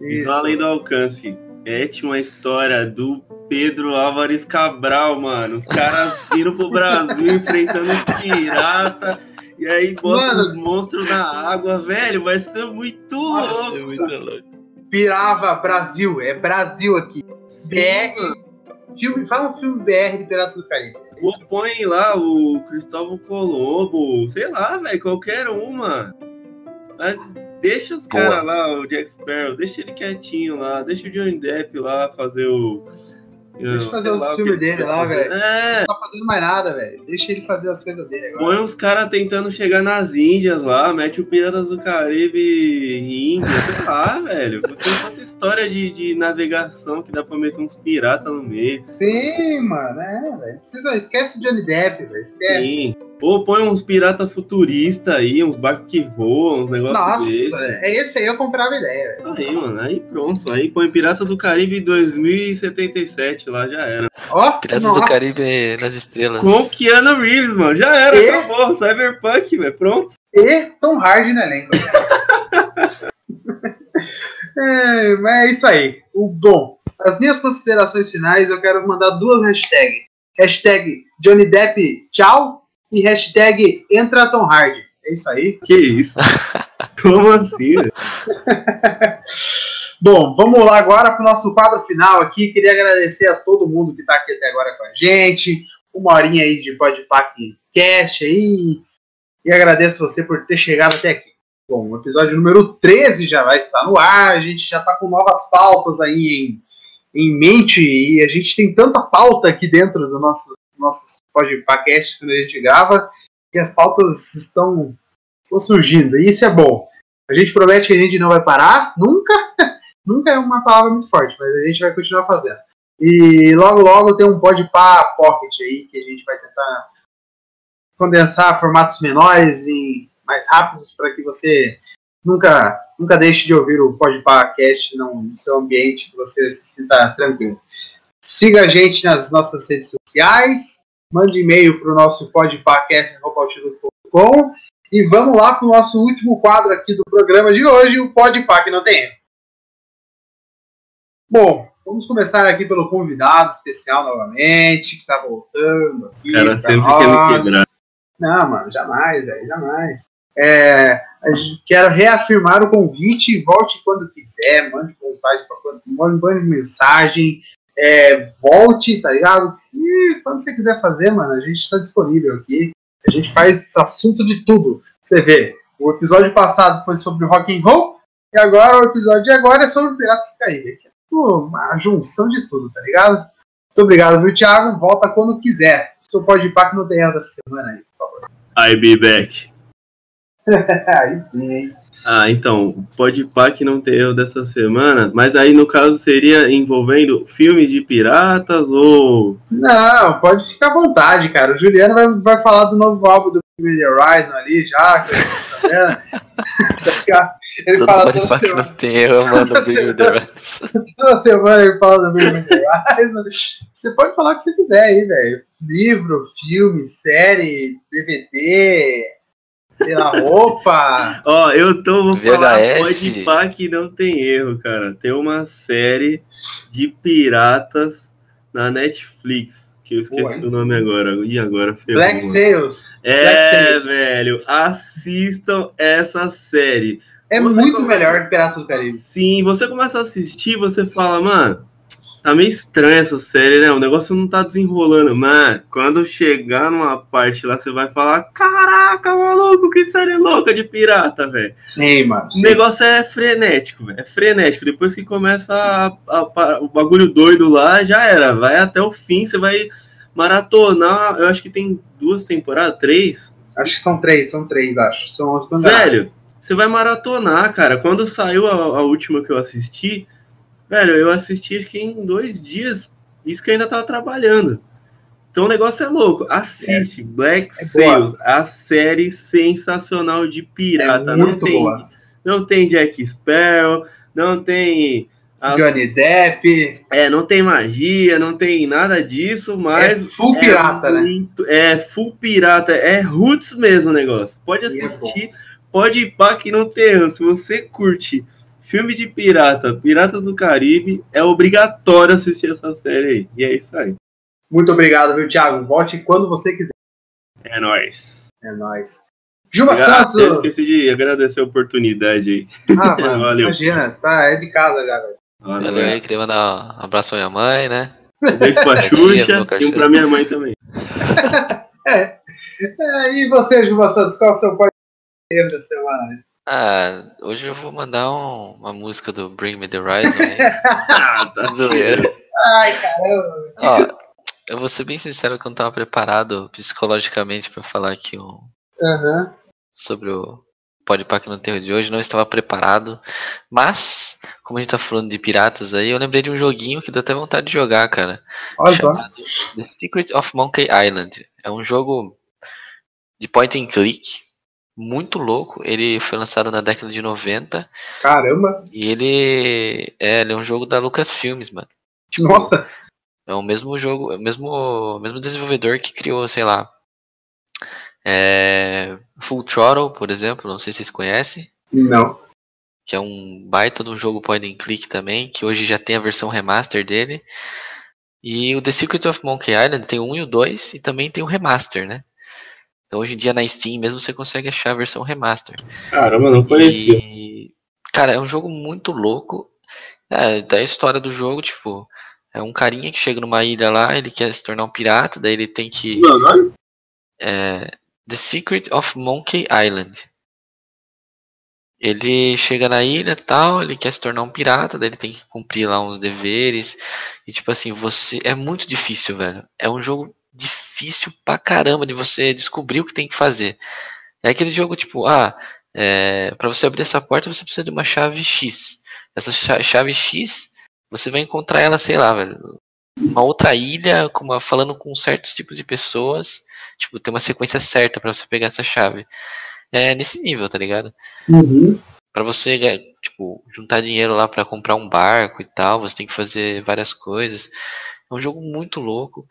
Isso. além do alcance. Mete uma história do Pedro Álvares Cabral, mano. Os caras viram pro Brasil enfrentando os piratas. E aí botam Mano. os monstros na água, velho. Vai ser muito Nossa, louco. Muito louco. Pirava Brasil, é Brasil aqui. Sim, BR. Filme, fala um filme BR de Piratas do Caribe. Ou põe lá o Cristóvão Colombo, sei lá, velho, qualquer uma. Mas deixa os caras lá, o Jack Sparrow, deixa ele quietinho lá, deixa o Johnny Depp lá fazer o. Deixa eu fazer os filmes ele dele lá, velho. É, Não tá fazendo mais nada, velho. Deixa ele fazer as coisas dele agora. põe os caras tentando chegar nas Índias lá, mete o Piratas do Caribe em Índia, sei lá, velho. Tem tanta história de, de navegação que dá pra meter uns piratas no meio. Sim, mano, é, velho. Precisa, esquece o Johnny Depp, velho. Esquece. Sim. Ou põe uns piratas futuristas aí, uns barcos que voam, uns negócios Nossa, desses. é esse aí eu comprava ideia, velho. Aí, mano, aí pronto. Aí põe Pirata do Caribe 2077 lá, já era. Ó, Piratas nossa. do Caribe nas estrelas. Com Keanu Reeves, mano, já era, E? acabou. Cyberpunk, velho, pronto. E Tom Hardy no elenco. é, mas é isso aí. O bom. As minhas considerações finais, eu quero mandar duas hashtags. Hashtag Johnny Depp tchau e hashtag entra Tom Hardy. É isso aí. Que isso? Como assim? Bom, vamos lá agora para o nosso quadro final aqui. Queria agradecer a todo mundo que está aqui até agora com a gente. Uma horinha aí de Podpack Cast aí. E agradeço você por ter chegado até aqui. Bom, o episódio número 13 já vai estar no ar. A gente já está com novas pautas aí em, em mente. E a gente tem tanta pauta aqui dentro do nosso nossos Podpacast quando a gente grava. Que as pautas estão, estão surgindo. E isso é bom. A gente promete que a gente não vai parar, nunca. Nunca é uma palavra muito forte, mas a gente vai continuar fazendo. E logo, logo tem um Podpah Pocket aí, que a gente vai tentar condensar formatos menores e mais rápidos para que você nunca, nunca deixe de ouvir o Podpah Cast no seu ambiente, que você se sinta tranquilo. Siga a gente nas nossas redes sociais, mande e-mail para o nosso podpahcast.com e vamos lá para o nosso último quadro aqui do programa de hoje, o Podpah que não tem erro. Bom, vamos começar aqui pelo convidado especial novamente, que está voltando aqui. Cara, sempre nós. querendo quebrar. Não, mano, jamais, velho, jamais. É, quero reafirmar o convite, volte quando quiser, mande vontade para quando mande mensagem, é, volte, tá ligado? E quando você quiser fazer, mano, a gente está disponível aqui. A gente faz assunto de tudo. Você vê, o episódio passado foi sobre rock and roll e agora o episódio de agora é sobre Piratas Caribe. É uma junção de tudo, tá ligado? Muito obrigado, viu, Thiago? Volta quando quiser. Seu pode ir para que não tem erro dessa semana aí, por favor. I be back. aí sim. Ah, então, pode pá que não tem erro dessa semana, mas aí no caso seria envolvendo filme de piratas ou. Não, pode ficar à vontade, cara. O Juliano vai, vai falar do novo álbum do Bring Horizon ali já, que tá vendo? Ele Todo fala toda semana. não tem erro, mano. The Horizon. Toda semana ele fala do Bring Horizon. Você pode falar o que você quiser aí, velho. Livro, filme, série, DVD, sei lá, roupa. Ó, eu tô, vou falar, pode pá que não tem erro, cara. Tem uma série de piratas na Netflix, que eu esqueci Pô, o nome agora. E agora, ferrou. Black mano. Black É, Sails. velho, assistam essa série. É Você muito come- melhor que Piratas do Caribe. Sim, você começa a assistir, você fala, mano, tá meio estranha essa série, né? O negócio não tá desenrolando, mas quando chegar numa parte lá, você vai falar, caraca, maluco, que série louca de pirata, velho. Sim, mano. O sim. negócio é frenético, velho. É frenético. Depois que começa a- a- a- o bagulho doido lá, já era. Vai até o fim, você vai maratonar. Eu acho que tem duas temporadas, três. Acho que são três, são três, acho. São os. Velho, você vai maratonar, cara. Quando saiu a, a última que eu assisti, velho, eu assisti acho que em dois dias. Isso que eu ainda tava trabalhando. Então o negócio é louco. Assiste Black É boa. Sails, a série sensacional de pirata. É não tem, boa. não tem Jack Sparrow, não tem as- Johnny Depp. é, não tem magia, não tem nada disso, mas é full pirata, é né? muito- É full pirata, é roots mesmo o negócio. Pode é assistir, pode ir pra que não tem erro. Se você curte filme de pirata, Piratas do Caribe, é obrigatório assistir essa série aí. E é isso aí. Muito obrigado, viu, Thiago? Volte quando você quiser. É nóis. É nóis. Juba Obrigado, eu Santos. esqueci de agradecer a oportunidade aí. Ah, mano, Valeu. imagina. Tá, é de casa já, velho. Valeu aí, queria mandar um abraço pra minha mãe, né? Um beijo pra Xuxa e um pra minha mãe também. É, e você, Juba Santos, qual é o seu erro da semana? Ah, hoje eu vou mandar um- uma música do Bring Me The Horizon. Ah, tá. Ai, caramba. Ó, eu vou ser bem sincero que eu não tava preparado psicologicamente pra falar aqui um, Aham. sobre o Podpah que não tem de hoje, não estava preparado. Mas, como a gente tá falando de piratas aí, eu lembrei de um joguinho que deu até vontade de jogar, cara. Olha só. chamado The Secret of Monkey Island. É um jogo de point and click, muito louco. Ele foi lançado na década de 90 Caramba. e ele é, ele é um jogo da Lucasfilmes, mano. Tipo, Nossa. É o mesmo jogo, é o mesmo, mesmo desenvolvedor que criou, sei lá, é, Full Throttle, por exemplo, não sei se vocês conhecem, Não. que é um baita de um jogo point and click também, que hoje já tem a versão remaster dele. E o The Secret of Monkey Island tem o 1 e o 2 e também tem o remaster, né? Então hoje em dia na Steam mesmo você consegue achar a versão remaster. Caramba, não conhecia. E, cara, é um jogo muito louco. É, da história do jogo, tipo, é um carinha que chega numa ilha lá, ele quer se tornar um pirata, daí ele tem que. É, The Secret of Monkey Island. Ele chega na ilha e tal, ele quer se tornar um pirata, daí ele tem que cumprir lá uns deveres. E tipo assim, você. É muito difícil, velho. É um jogo difícil pra caramba de você descobrir o que tem que fazer. É aquele jogo tipo, ah, é, para você abrir essa porta você precisa de uma chave X. essa chave X, você vai encontrar ela, sei lá, velho, uma outra ilha, com uma, falando com certos tipos de pessoas. Tipo, tem uma sequência certa para você pegar essa chave. É nesse nível, tá ligado? Uhum. Para você, tipo, juntar dinheiro lá para comprar um barco e tal, você tem que fazer várias coisas. É um jogo muito louco.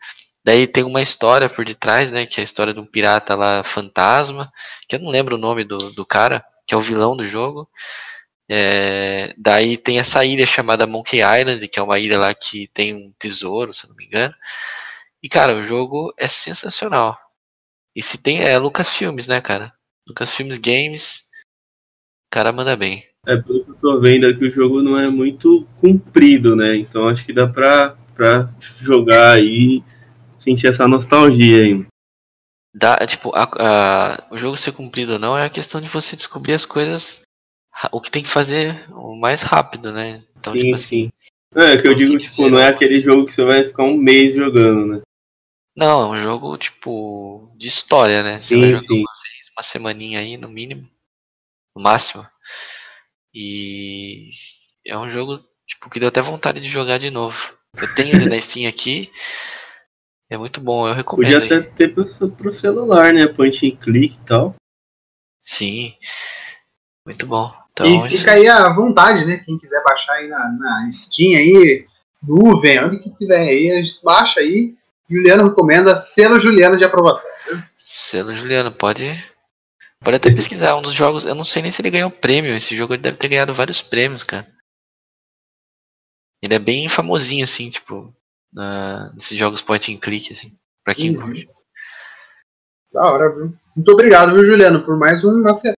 Daí tem uma história por detrás, né? Que é a história de um pirata lá, fantasma, que eu não lembro o nome do, do cara, que é o vilão do jogo. É, daí tem essa ilha chamada Monkey Island, que é uma ilha lá que tem um tesouro, se eu não me engano. E, cara, o jogo é sensacional. E se tem, é Lucas Filmes, né, cara? Lucas Filmes Games, o cara manda bem. É, pelo que eu tô vendo aqui, o jogo não é muito comprido, né? Então acho que dá pra, pra jogar aí, sentir essa nostalgia aí. Dá, tipo, a, a, o jogo ser cumprido ou não é a questão de você descobrir as coisas o que tem que fazer o mais rápido, né? Então, sim, tipo assim. É, que eu digo, tipo, não é aquele jogo que você vai ficar um mês jogando, né? Não, é um jogo, tipo, de história, né? Sim, você vai sim. Uma, vez, uma semaninha aí, no mínimo. No máximo. E é um jogo, tipo, que deu até vontade de jogar de novo. Eu tenho ele na Steam aqui. É muito bom, eu recomendo. Podia até ter pro, pro celular, né? Point and click e tal. Sim. Muito bom. Então, e fica aí à vontade, né? Quem quiser baixar aí na, na Steam aí, nuvem, onde que tiver aí, a gente baixa aí. Juliano recomenda selo Juliano de aprovação. Viu? Selo Juliano, pode. Pode até pesquisar. Um dos jogos. Eu não sei nem se ele ganhou prêmio. Esse jogo ele deve ter ganhado vários prêmios, cara. Ele é bem famosinho, assim, tipo. Na, nesses jogos point and click, assim. Pra quem uhum. curte. Da hora, viu? Muito obrigado, viu, Juliano, por mais uma semana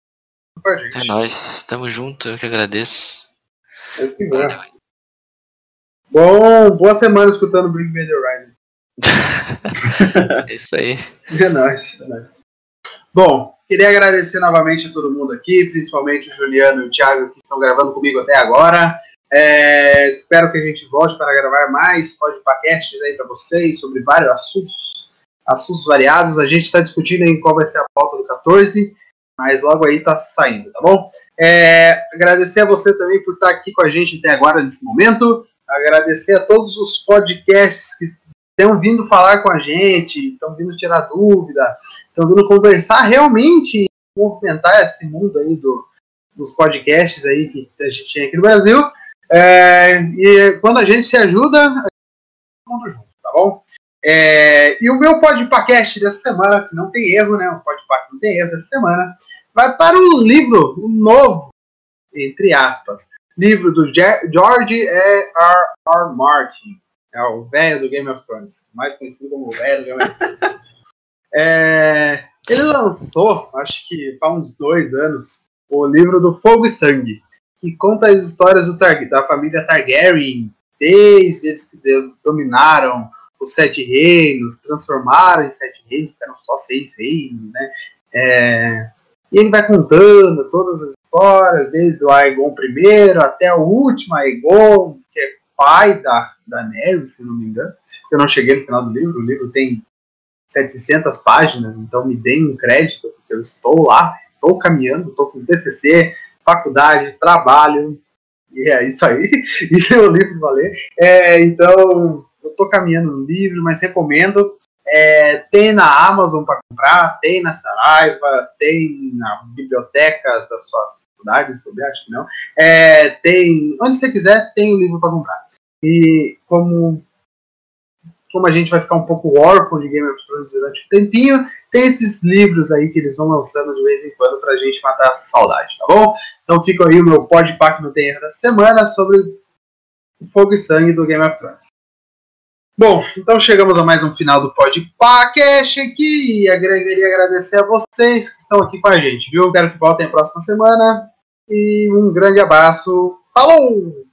com a gente. É nóis, tamo junto, eu que agradeço. É isso que vai. Bom, boa semana escutando Bring Me The Horizon. é isso aí. É nóis, é nóis. Bom, queria agradecer novamente a todo mundo aqui, principalmente o Juliano e o Thiago que estão gravando comigo até agora. É, espero que a gente volte para gravar mais podcasts aí para vocês sobre vários assuntos, assuntos variados. A gente está discutindo em qual vai ser a pauta do 14 mas logo aí tá saindo, tá bom? É, agradecer a você também por estar aqui com a gente até agora nesse momento. Agradecer a todos os podcasts que estão vindo falar com a gente, estão vindo tirar dúvida, estão vindo conversar realmente movimentar esse mundo aí do, dos podcasts aí que a gente tem aqui no Brasil. É, e quando a gente se ajuda, a gente tá mundo junto, tá bom? É, e o meu podcast dessa semana, que não tem erro, né? O podcast não tem erro dessa semana, vai para o livro, o novo, entre aspas, livro do George R. R. Martin. É o velho do Game of Thrones, mais conhecido como o velho do Game of Thrones. É, ele lançou, acho que faz uns dois anos, o livro do Fogo e Sangue, que conta as histórias da família Targaryen, desde eles que dominaram os sete reinos, transformaram em sete reinos, eram só seis reinos, né? É, e ele vai contando todas as histórias, desde o Aegon I até o último Aegon, que é pai da, da Neve, se não me engano. Eu não cheguei no final do livro, o livro tem 700 páginas, então me deem um crédito, porque eu estou lá, estou caminhando, estou com TCC, faculdade, trabalho, e é isso aí, e o livro valer. É, então, eu estou caminhando no livro, mas recomendo. É, tem na Amazon para comprar, tem na Saraiva, tem na biblioteca da sua faculdade, acho que não. É, tem, onde você quiser, tem o livro para comprar. E como, como a gente vai ficar um pouco órfão de Game of Thrones durante um tempinho, tem esses livros aí que eles vão lançando de vez em quando para a gente matar essa saudade, tá bom? Então fica aí o meu podpack no Tem da semana sobre o Fogo e Sangue do Game of Thrones. Bom, então chegamos a mais um final do podcast aqui. E queria agradecer a vocês que estão aqui com a gente, viu? Quero que voltem a próxima semana. E um grande abraço. Falou!